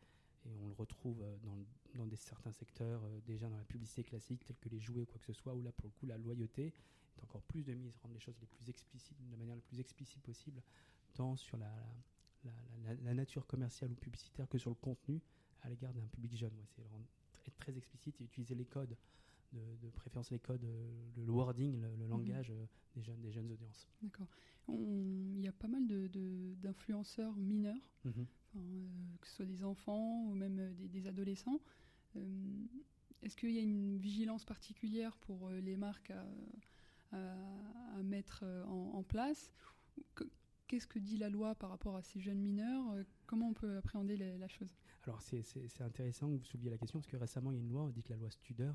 Et on le retrouve dans, dans des, certains secteurs, déjà dans la publicité classique, tels que les jouets ou quoi que ce soit, où là, pour le coup, la loyauté est encore plus de mise, rendre les choses les plus explicites, de la manière la plus explicite possible, tant sur la, la, nature commerciale ou publicitaire que sur le contenu à l'égard d'un public jeune. c'est être très explicite et utiliser les codes, de, préférence les codes, euh, le, wording, le, mhm. langage euh, des, jeunes, des jeunes audiences. D'accord. Il y a pas mal d'influenceurs de, mineurs, mhm. euh, que ce soit des enfants ou même des, adolescents. Est-ce qu'il y a une vigilance particulière pour les marques à, mettre en, en place? Qu'est-ce que dit la loi par rapport à ces jeunes mineurs? Comment on peut appréhender la chose? Alors c'est intéressant que vous souleviez la question parce que récemment il y a une loi, on dit que la loi Studer,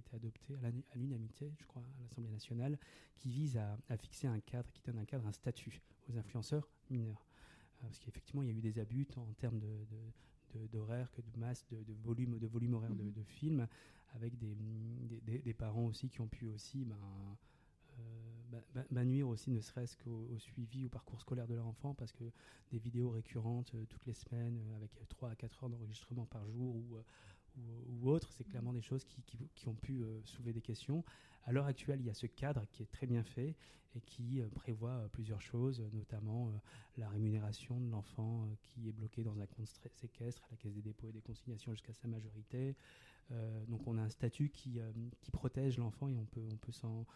été adoptée à l'unanimité, je crois, à l'Assemblée nationale, qui vise à, fixer un cadre, qui donne un cadre, un statut aux influenceurs mineurs. Euh, parce qu'effectivement il y a eu des abus en termes de, d'horaire que de masse, de, volume, de volume horaire de, mmh. films, avec des, des, parents aussi qui ont pu aussi ben, euh, nuire aussi ne serait-ce qu'au suivi, au parcours scolaire de leur enfant, parce que des vidéos récurrentes euh, toutes les semaines, euh, avec 3 à 4 heures d'enregistrement par jour ou, ou, autre, c'est clairement des choses qui, qui, ont pu soulever des questions. À l'heure actuelle, il y a ce cadre qui est très bien fait et qui prévoit plusieurs choses, notamment la rémunération de l'enfant qui est bloqué dans un compte séquestre à la Caisse des dépôts et des consignations jusqu'à sa majorité, euh, donc on a un statut qui, euh, qui protège l'enfant et on peut, on peut s'en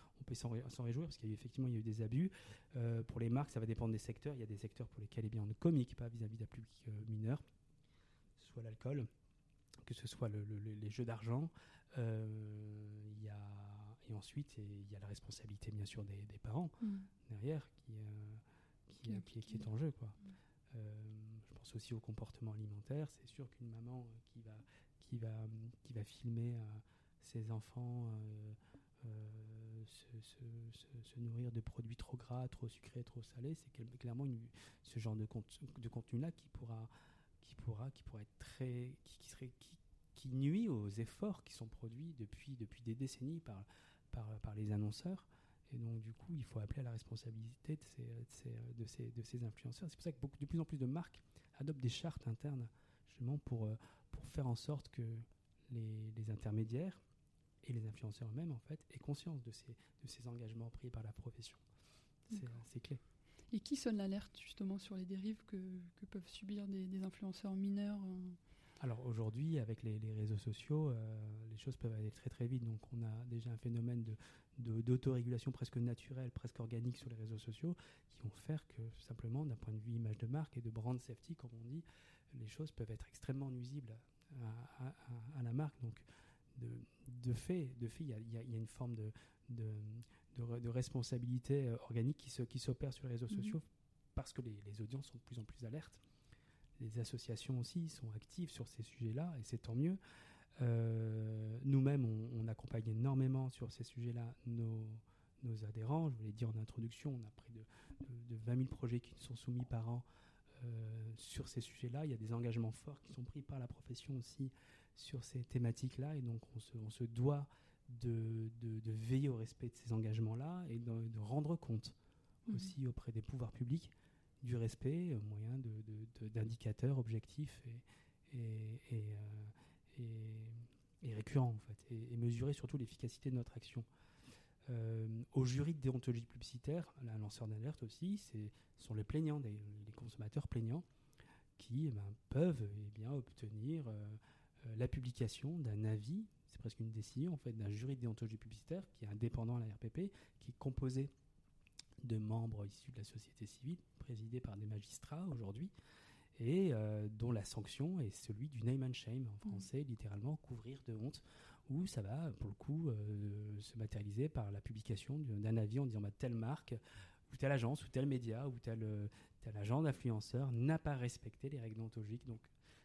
réjouir parce qu'effectivement il y a eu des abus. Euh, pour les marques, ça va dépendre des secteurs. Il y a des secteurs pour lesquels eh bien, on ne communique pas vis-à-vis d'un public mineur, soit l'alcool, que ce soit les jeux d'argent. il y a, et ensuite, il y a la responsabilité bien sûr des, parents mm. derrière qui, qui, qui, est en jeu. Quoi. Mm. je pense aussi au comportement alimentaire. C'est sûr qu'une maman qui va qui va, qui va filmer euh, ses enfants euh, euh, se, nourrir de produits trop gras, trop sucrés, trop salés, c'est clairement ce genre de, de contenu-là qui pourra, qui pourra, qui pourra être très, qui, serait, qui, nuit aux efforts qui sont produits depuis, depuis des décennies par, par, par les annonceurs. Et donc, du coup, il faut appeler à la responsabilité de ces, de ces, de ces, influenceurs. C'est pour ça que beaucoup, de plus en plus de marques adoptent des chartes internes, justement, pour, pour faire en sorte que les, intermédiaires et les influenceurs eux-mêmes, en fait, aient conscience de ces, de ces engagements pris par la profession. C'est clé. Et qui sonne l'alerte justement sur les dérives que, peuvent subir des, influenceurs mineurs euh Alors aujourd'hui, avec les, réseaux sociaux, euh, les choses peuvent aller très très vite. Donc on a déjà un phénomène d'autorégulation de, presque naturelle, presque organique sur les réseaux sociaux, qui vont faire que simplement, d'un point de vue image de marque et de brand safety, comme on dit, les choses peuvent être extrêmement nuisibles à, la marque. Donc, de, fait, de fait, il y, a, une forme de, de, responsabilité euh, organique qui, qui s'opère sur les réseaux mhm. sociaux parce que les, audiences sont de plus en plus alertes. Les associations aussi sont actives sur ces sujets-là et c'est tant mieux. Euh, nous-mêmes, on, accompagne énormément sur ces sujets-là nos, nos adhérents. Je vous l'ai dit en introduction, on a près de, de, 20 000 projets qui sont soumis par an euh, sur ces sujets-là. Il y a des engagements forts qui sont pris par la profession aussi sur ces thématiques-là. Et donc, on se, doit de, veiller au respect de ces engagements-là et de, rendre compte mhm. aussi auprès des pouvoirs publics du respect au moyen d'indicateurs objectifs et, et, euh, récurrents, en fait, et, mesurer surtout l'efficacité de notre action. Euh, au jury de déontologie publicitaire, un lanceur d'alerte aussi, ce sont les plaignants, les consommateurs plaignants, qui eh ben, peuvent eh bien, obtenir euh, euh, la publication d'un avis, c'est presque une décision en fait, d'un jury de déontologie publicitaire qui est indépendant à la RPP, qui est composé de membres issus de la société civile, présidé par des magistrats aujourd'hui, et dont la sanction est celui du name and shame, en mmh. français, littéralement couvrir de honte où ça va, pour le coup, euh, se matérialiser par la publication d'un avis en disant bah, telle marque, ou telle agence, ou tel média, ou tel, euh, tel agent d'influenceur n'a pas respecté les règles ontologiques. Donc,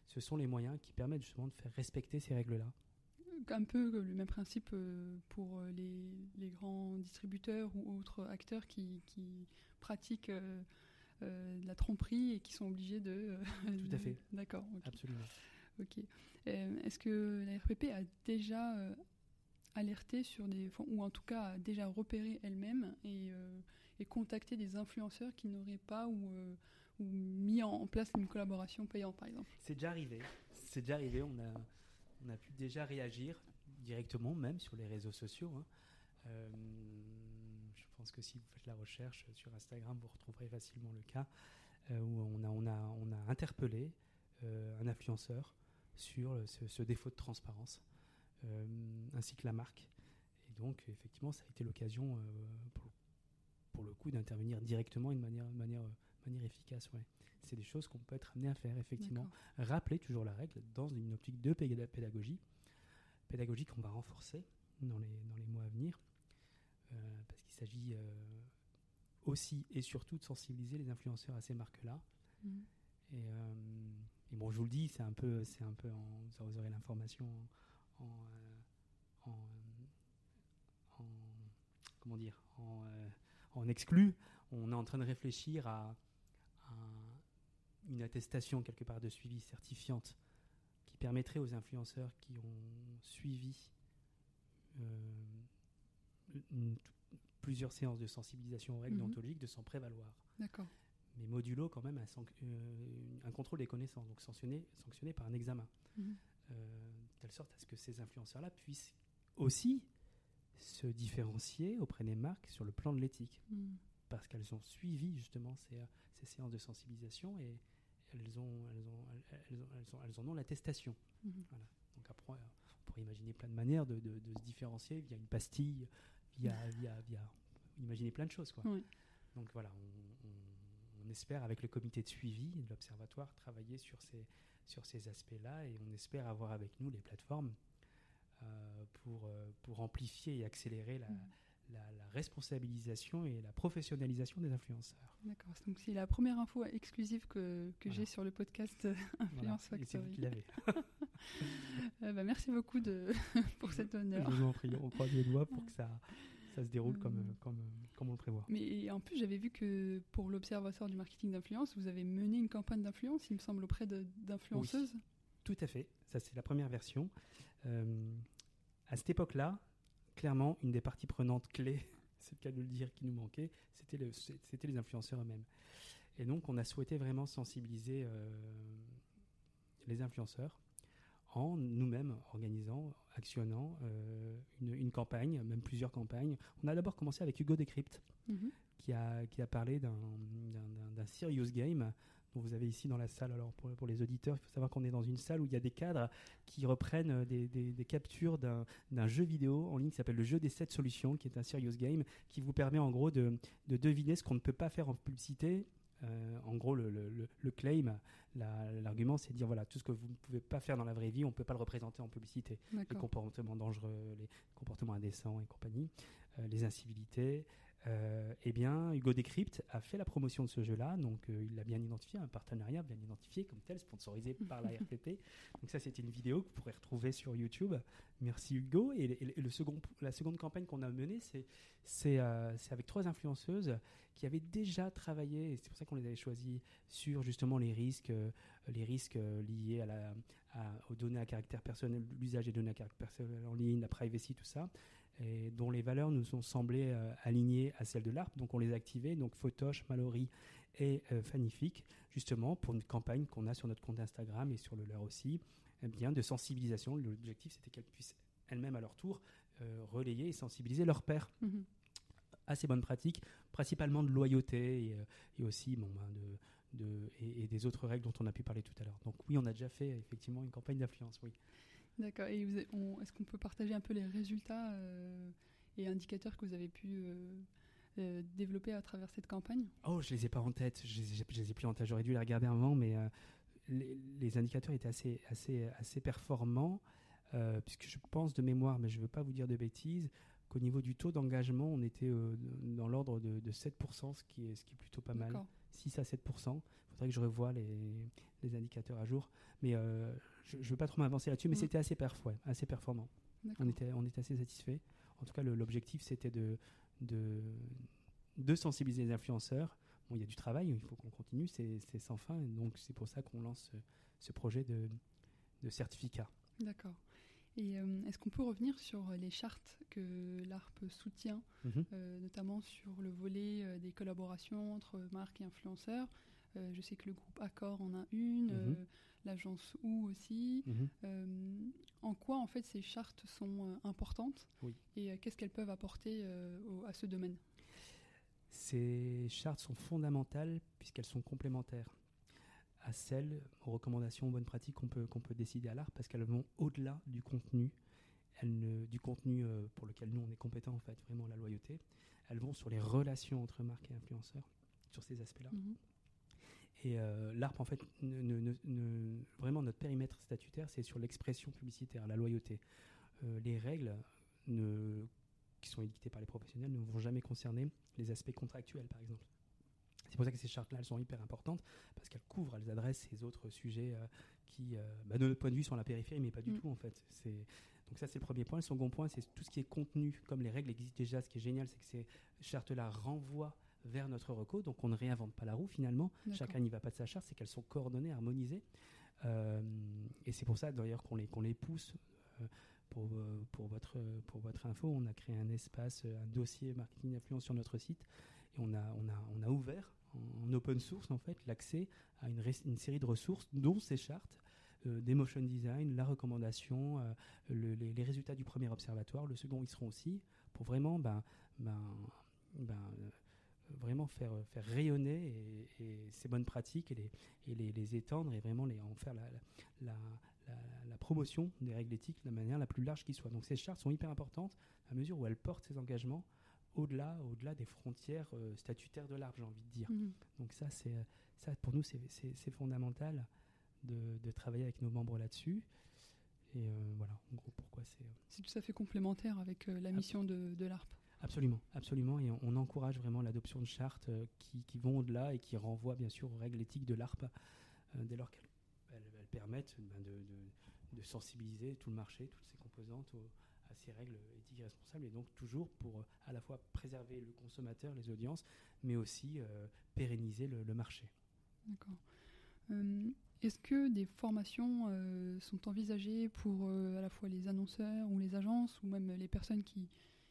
ce sont les moyens qui permettent justement de faire respecter ces règles-là. Un peu le même principe euh, pour les, les grands distributeurs ou autres acteurs qui, qui pratiquent la tromperie et qui sont obligés de. Tout à fait. D'accord. Absolument. Ok. Euh, est-ce que la RPP a déjà euh, alerté sur des, ou en tout cas a déjà repéré elle-même et, euh, contacté des influenceurs qui n'auraient pas ou, euh, ou mis en place une collaboration payante, par exemple C'est déjà arrivé. C'est déjà arrivé. On a, on a pu déjà réagir directement, même sur les réseaux sociaux. hein. Euh, je pense que si vous faites la recherche sur Instagram, vous retrouverez facilement le cas euh, où on a, on a, on a interpellé euh, un influenceur sur ce, défaut de transparence, ainsi que la marque. Et donc, effectivement, ça a été l'occasion, pour, pour le coup, d'intervenir directement d'une manière, manière, manière efficace. Ouais. C'est des choses qu'on peut être amené à faire, effectivement rappeler toujours la règle dans une optique de péda- pédagogie, pédagogie qu'on va renforcer dans les, dans les mois à venir, euh, parce qu'il s'agit euh, aussi et surtout de sensibiliser les influenceurs à ces marques-là. Et, euh, et bon, je vous le dis, c'est un peu, c'est un peu, en, vous aurez l'information en, en, en, en- comment dire, en, en exclu. On est en train de réfléchir à une attestation quelque part de suivi certifiante qui permettrait aux influenceurs qui ont suivi euh, une- plusieurs séances de sensibilisation aux règles déontologiques de s'en prévaloir D'accord. mais modulo quand même un, euh, un contrôle des connaissances, donc sanctionné, sanctionné par un examen, Mhm. euh, de telle sorte à ce que ces influenceurs-là puissent aussi se différencier auprès des marques sur le plan de l'éthique, Mhm. parce qu'elles ont suivi justement ces, ces séances de sensibilisation et elles, ont, elles, ont, elles, ont- elles ont- elles en ont l'attestation. Mhm. Donc après, euh, on pourrait imaginer plein de manières de, de- de se différencier via une pastille, via, via, via imaginer plein de choses. Quoi. Oui. Donc voilà, on, on- on espère avec le comité de suivi de l'observatoire travailler sur ces, sur ces aspects-là et on espère avoir avec nous les plateformes euh, pour, euh, pour amplifier et accélérer la, Mhm. La- la responsabilisation et la professionnalisation des influenceurs. D'accord. Donc c'est la première info exclusive que, que Voilà. j'ai sur le podcast Voilà. Influence Et vous Factory. qui l'avez. Euh, bah, merci beaucoup de, pour cet honneur. Je vous en prie, on croise les doigts pour que ça, ça se déroule comme, euh, comme, comme on le prévoit. Mais en plus, j'avais vu que pour l'Observatoire du marketing d'influence, vous avez mené une campagne d'influence, il me semble, auprès de- d'influenceuses. Tout à fait. Ça, c'est la première version. Euh, à cette époque-là, clairement, une des parties prenantes clés, c'est le cas de le dire, qui nous manquait, c'était le- les influenceurs eux-mêmes. Et donc, on a souhaité vraiment sensibiliser euh, les influenceurs en nous-mêmes organisant, actionnant euh, une, une campagne, même plusieurs campagnes. On a d'abord commencé avec Hugo Decrypt, Mhm. qui a, qui a parlé d'un serious game dont vous avez ici dans la salle. Alors pour, pour les auditeurs, il faut savoir qu'on est dans une salle où il y a des cadres qui reprennent euh, des, des- des captures d'un d'un jeu vidéo en ligne qui s'appelle le jeu des 7 solutions, qui est un serious game, qui vous permet en gros de, de deviner ce qu'on ne peut pas faire en publicité. Euh, en gros, le, le- le- le claim, la- l'argument, c'est de dire voilà, tout ce que vous ne pouvez pas faire dans la vraie vie, on ne peut pas le représenter en publicité les comportements dangereux, les comportements indécents et compagnie, euh, les incivilités. Euh, eh bien, Hugo Decrypt a fait la promotion de ce jeu-là, donc euh, il l'a bien identifié, un partenariat bien identifié comme tel, sponsorisé par la RPP. Donc ça, c'était une vidéo que vous pourrez retrouver sur YouTube. Merci Hugo. Et, et- et le second, la seconde campagne qu'on a menée, c'est c'est euh, c'est avec trois influenceuses qui avaient déjà travaillé, et c'est pour ça qu'on les avait choisies, sur justement les risques, les risques liés à la, à- aux données à caractère personnel, l'usage des données à caractère personnel en ligne, la privacy, tout ça, et dont les valeurs nous ont semblé euh, alignées à celles de l'ARP. Donc on les a activées, donc Photosh, Mallory et euh, Fanific, justement pour une campagne qu'on a sur notre compte Instagram et sur le leur aussi, eh bien de sensibilisation. L'objectif c'était qu'elles puissent elles-mêmes à leur tour euh, relayer et sensibiliser leurs pairs Mhm. à ces bonnes pratiques, principalement de loyauté et, euh, et aussi bon, ben, de, de, et, et des autres règles dont on a pu parler tout à l'heure. Donc oui, on a déjà fait effectivement une campagne d'influence, oui. D'accord. Et est-ce qu'on peut partager un peu les résultats euh, et indicateurs que vous avez pu euh, euh, développer à travers cette campagne? Oh, je les ai pas en tête, je les ai, je les ai plus en tête, j'aurais dû les regarder avant, mais les, les indicateurs étaient assez, assez, assez performants, puisque je pense de mémoire, mais je ne veux pas vous dire de bêtises, qu'au niveau du taux d'engagement, on était euh, dans l'ordre de, de 7%, ce qui, est, ce qui est plutôt pas mal. D'accord. 6 à 7% Il faudrait que je revoie les, les indicateurs à jour. Mais euh, je ne veux pas trop m'avancer là-dessus, mais Mm. c'était assez, perf, ouais, assez performant. On était, on était assez satisfait. En tout cas, l'objectif, c'était de, de, de sensibiliser les influenceurs. Bon, il y a du travail, il faut qu'on continue, c'est sans fin. Donc, c'est pour ça qu'on lance ce, ce projet de, de certificat. D'accord. Et est-ce qu'on peut revenir sur les chartes que l'ARP soutient, Mhm. notamment sur le volet des collaborations entre marques et influenceurs? Je sais que le groupe Accor en a une, Mhm. l'agence OU aussi. Mhm. Euh, en quoi en fait ces chartes sont euh, importantes? Oui. et euh, qu'est-ce qu'elles peuvent apporter au- à ce domaine? Ces chartes sont fondamentales puisqu'elles sont complémentaires à celles, aux recommandations, aux bonnes pratiques qu'on peut, qu'on peut décider à l'art parce qu'elles vont au-delà du contenu, elles ne- du contenu euh, pour lequel nous on est compétent en fait, vraiment la loyauté. Elles vont sur les relations entre marques et influenceurs, sur ces aspects-là. Mhm. Et euh, l'ARP, en fait, ne- ne- ne- ne- vraiment notre périmètre statutaire, c'est sur l'expression publicitaire, la loyauté. Euh, les règles qui sont édictées par les professionnels ne vont jamais concerner les aspects contractuels, par exemple. C'est pour ça que ces chartes-là, elles sont hyper importantes, parce qu'elles couvrent, elles adressent ces autres sujets euh, qui, euh, bah, de notre point de vue, sont à la périphérie, mais pas du Mm. tout, en fait. Donc ça, c'est le premier point. Le second point, c'est tout ce qui est contenu, comme les règles existent déjà. Ce qui est génial, c'est que ces chartes-là renvoient vers notre reco, donc on ne réinvente pas la roue finalement. Chacun n'y va pas de sa charte, c'est qu'elles sont coordonnées, harmonisées. Euh, et c'est pour ça d'ailleurs qu'on les, qu'on les pousse. pour, pour, votre, pour votre info, on a créé un espace, un dossier marketing d'influence sur notre site. Et on a, on a, on a ouvert en, en open source en fait l'accès à une, série de ressources, dont ces chartes. euh, des motion design, la recommandation, euh, le- les, résultats du premier observatoire, le second ils seront aussi, pour vraiment ben, ben, ben, euh, vraiment faire, faire rayonner ces bonnes pratiques et, les, et les, les étendre et vraiment les, en faire la, la, la, la promotion des règles éthiques de la manière la plus large qui soit. Donc ces chartes sont hyper importantes à mesure où elles portent ces engagements au-delà au-delà des frontières euh, statutaires de l'art, j'ai envie de dire. Mhm. Donc ça, c'est ça pour nous, c'est- fondamental de, de travailler avec nos membres là-dessus. Et euh, voilà, en gros, pourquoi c'est... euh, C'est tout à fait complémentaire avec euh, la mission de, de l'ARP. Absolument, absolument. Et on, on encourage vraiment l'adoption de chartes euh, qui, qui vont au-delà et qui renvoient bien sûr aux règles éthiques de l'ARP euh, dès lors qu'elles elles- elles permettent ben, de, de- de sensibiliser tout le marché, toutes ses composantes au- à ces règles éthiques et responsables. Et donc toujours pour euh, à la fois préserver le consommateur, les audiences, mais aussi euh, pérenniser le, le marché. D'accord. Euh, Est-ce que des formations euh, sont envisagées pour euh, à la fois les annonceurs ou les agences ou même les personnes qui,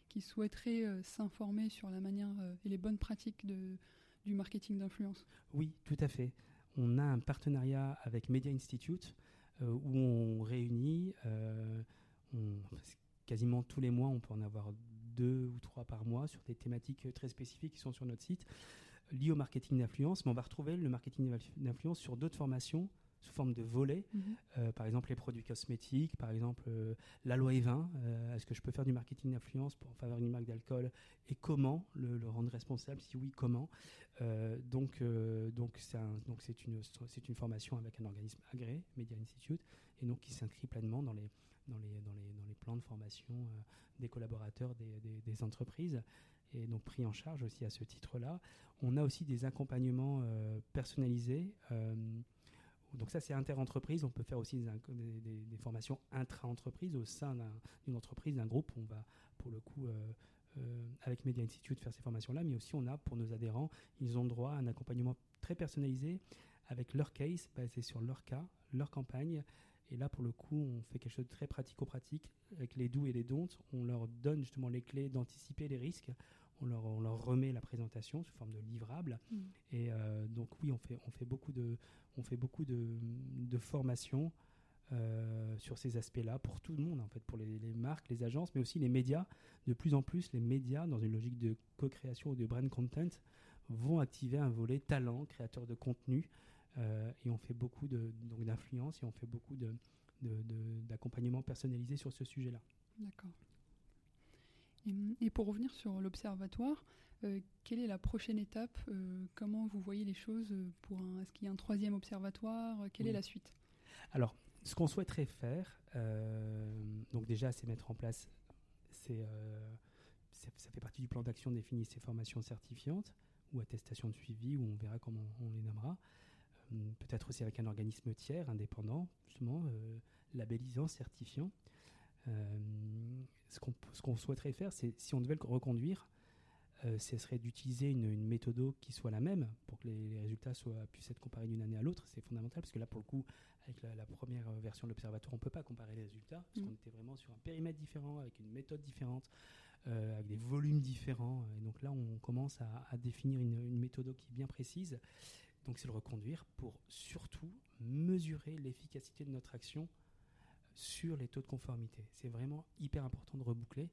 qui souhaiteraient euh, s'informer sur la manière et les bonnes pratiques de, du marketing d'influence? Oui, tout à fait. On a un partenariat avec Media Institute où on réunit on- quasiment tous les mois, on peut en avoir deux ou trois par mois sur des thématiques euh, très spécifiques qui sont sur notre site liées au marketing d'influence. Mais on va retrouver le marketing d'influence sur d'autres formations sous forme de volets. Euh, par exemple les produits cosmétiques, par exemple euh, la loi E20. euh, Est-ce que je peux faire du marketing d'influence pour en faveur d'une marque d'alcool et comment le, le rendre responsable? Si oui, comment? Euh, Donc euh, donc c'est un- donc c'est une c'est une formation avec un organisme agréé, Media Institute, et donc qui s'inscrit pleinement dans les dans les plans de formation euh, des collaborateurs des, entreprises et donc pris en charge aussi à ce titre-là. On a aussi des accompagnements euh, personnalisés. euh, donc ça, c'est inter-entreprise. On peut faire aussi des, formations intra-entreprise au sein d'un- d'une entreprise, d'un groupe. On va, pour le coup, avec Media Institute, faire ces formations-là. Mais aussi, on a, pour nos adhérents, ils ont droit à un accompagnement très personnalisé avec leur case, basé sur leur cas, leur campagne. Et là, pour le coup, on fait quelque chose de très pratico-pratique avec les doux et les don'ts. On leur donne justement les clés d'anticiper les risques. On leur, on leur remet la présentation sous forme de livrable. Mm. Et euh, donc oui, on fait, on fait beaucoup de, on fait beaucoup de, de formations euh, sur ces aspects-là pour tout le monde, en fait, pour les, les marques, les agences, mais aussi les médias. De plus en plus, les médias, dans une logique de co-création ou de brand content, vont activer un volet talent, créateur de contenu. Euh, et on fait beaucoup de, donc d'influence et on fait beaucoup de, de- de- d'accompagnement personnalisé sur ce sujet-là. D'accord. Et, et pour revenir sur l'observatoire, euh, quelle est la prochaine étape Euh, Comment vous voyez les choses pour un, Est-ce qu'il y a un troisième observatoire Quelle Oui. est la suite? Alors, ce qu'on souhaiterait faire, euh, donc déjà, c'est mettre en place, c'est, ça fait partie du plan d'action défini, ces formations certifiantes ou attestations de suivi, où on verra comment on les nommera. Euh, Peut-être aussi avec un organisme tiers, indépendant, justement, euh, labellisant, certifiant. Euh, ce qu'on souhaiterait faire, c'est si on devait le reconduire, ce serait d'utiliser une, une méthode qui soit la même pour que les, résultats soient, puissent être comparés d'une année à l'autre. C'est fondamental parce que là, pour le coup, avec la, première version de l'observatoire, on ne peut pas comparer les résultats parce mmh. qu'on était vraiment sur un périmètre différent, avec une méthode différente. Euh, avec des volumes différents. Et donc là, on commence à, définir une, une, méthode qui est bien précise. Donc c'est le reconduire pour surtout mesurer l'efficacité de notre action sur les taux de conformité. C'est vraiment hyper important de reboucler.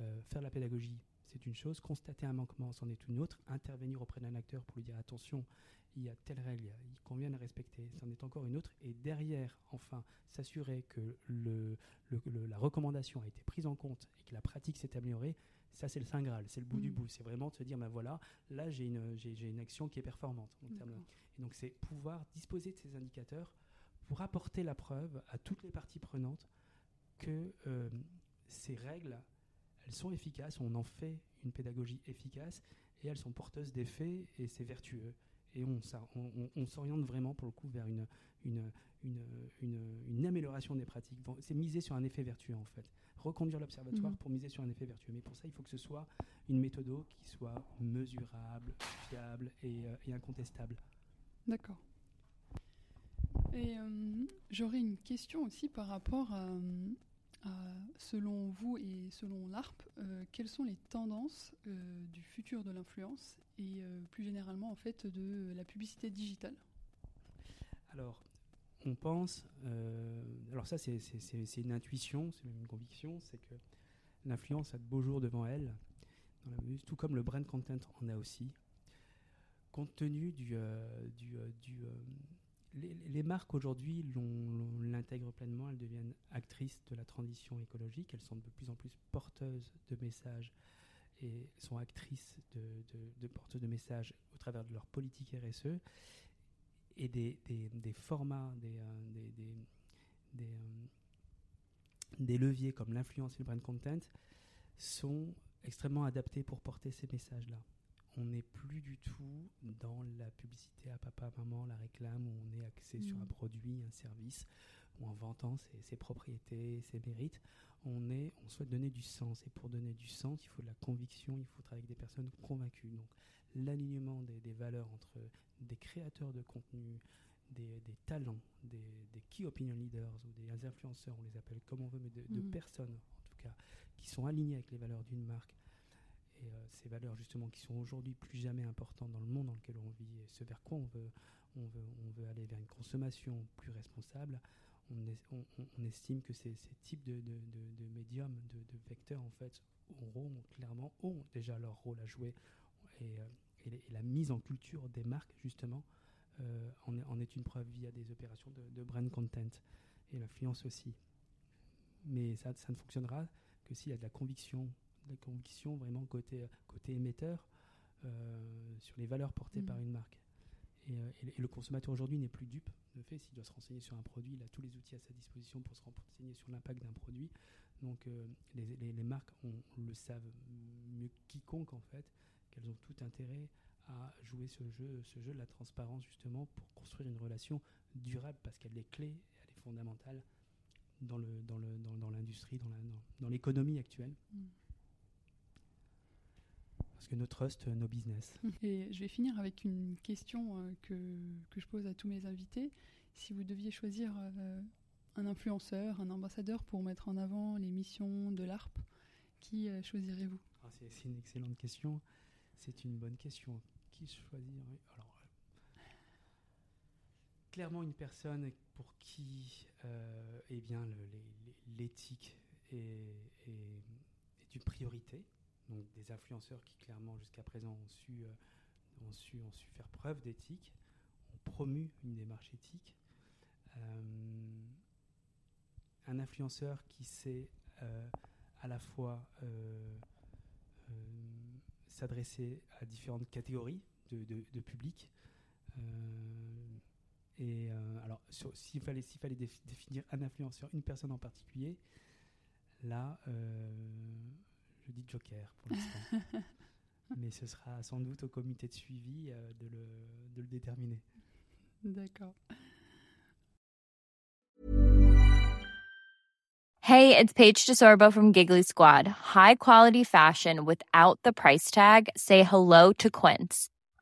Euh, faire la pédagogie, c'est une chose. Constater un manquement, c'en est une autre. Intervenir auprès d'un acteur pour lui dire attention, il y a telle règle, il convient de respecter, c'en est encore une autre. Et derrière, enfin, s'assurer que la recommandation a été prise en compte et que la pratique s'est améliorée, ça c'est le Saint Graal, c'est le bout du mm. bout. C'est vraiment de se dire, ben voilà, là j'ai une, j'ai, une action qui est performante. et donc c'est pouvoir disposer de ces indicateurs pour apporter la preuve à toutes les parties prenantes que euh, ces règles, elles sont efficaces, on en fait une pédagogie efficace et elles sont porteuses d'effets et c'est vertueux et on, s'oriente vraiment pour le coup vers une, une, amélioration des pratiques. C'est miser sur un effet vertueux en fait. Reconduire l'observatoire mhm. pour miser sur un effet vertueux. Mais pour ça, il faut que ce soit une méthode qui soit mesurable, fiable et, euh, incontestable. D'accord. Et euh, j'aurais une question aussi par rapport à, selon vous et selon l'ARP, euh, quelles sont les tendances euh, du futur de l'influence et euh, plus généralement en fait de la publicité digitale? Alors, on pense, alors ça c'est une intuition, c'est même une conviction, c'est que l'influence a de beaux jours devant elle, tout comme le brand content en a aussi. Compte tenu du, du, du les, marques aujourd'hui l'intègrent pleinement, elles deviennent actrices de la transition écologique, elles sont de plus en plus porteuses de messages et sont actrices de, de, porteuses de messages au travers de leur politique RSE et des, formats, des, euh, euh, des, leviers comme l'influence et le brand content sont extrêmement adaptés pour porter ces messages-là on n'est plus du tout dans la publicité à papa, maman, la réclame, où on est axé sur un mm. produit, un service, ou en vantant ses, propriétés, ses mérites. On, est, on souhaite donner du sens. Et pour donner du sens, il faut de la conviction, il faut travailler avec des personnes convaincues. Donc l'alignement des, valeurs entre des créateurs de contenu, des, talents, des, key opinion leaders ou des influenceurs, on les appelle comme on veut, mais de, mm. personnes en tout cas, qui sont alignées avec les valeurs d'une marque, et euh, ces valeurs justement qui sont aujourd'hui plus jamais importantes dans le monde dans lequel on vit et ce vers quoi on veut, on veut, on veut aller vers une consommation plus responsable, on, estime que ces, types de, médiums, de, vecteurs en fait, auront clairement ont déjà leur rôle à jouer et, euh, la mise en culture des marques justement euh, en, est une preuve via des opérations de, brand content et l'influence aussi. Mais ça ne fonctionnera que s'il y a de la conviction la conviction vraiment côté, côté émetteur euh, sur les valeurs portées mm. par une marque. Euh, et, le consommateur aujourd'hui n'est plus dupe de fait. S'il doit se renseigner sur un produit, il a tous les outils à sa disposition pour se renseigner sur l'impact d'un produit. Donc euh, les, les, marques on, le savent mieux que quiconque en fait, qu'elles ont tout intérêt à jouer ce jeu, ce jeu de la transparence justement pour construire une relation durable parce qu'elle est clé, elle est fondamentale dans le dans le dans, l'industrie, dans, dans l'économie actuelle. Mm parce que nos trust, nos business. Et je vais finir avec une question euh, que, que, je pose à tous mes invités. Si vous deviez choisir euh, un influenceur, un ambassadeur pour mettre en avant les missions de l'ARP, qui euh, choisirez-vous? Ah, C'est une excellente question. C'est une bonne question. Qui choisir Alors, clairement une personne pour qui eh bien l'éthique est, est, est, une priorité donc des influenceurs qui clairement jusqu'à présent ont su, euh, ont, su, faire preuve d'éthique, ont promu une démarche éthique. Euh, un influenceur qui sait euh, à la fois s'adresser à différentes catégories de, de, public. et alors, s'il fallait, s'il fallait définir un influenceur, une personne en particulier, là, je dis Joker pour l'instant. Mais ce sera sans doute au comité de suivi euh, de, le, de le déterminer. D'accord. Hey, it's Paige DeSorbo from Giggly Squad. High quality fashion without the price tag? Say hello to Quince.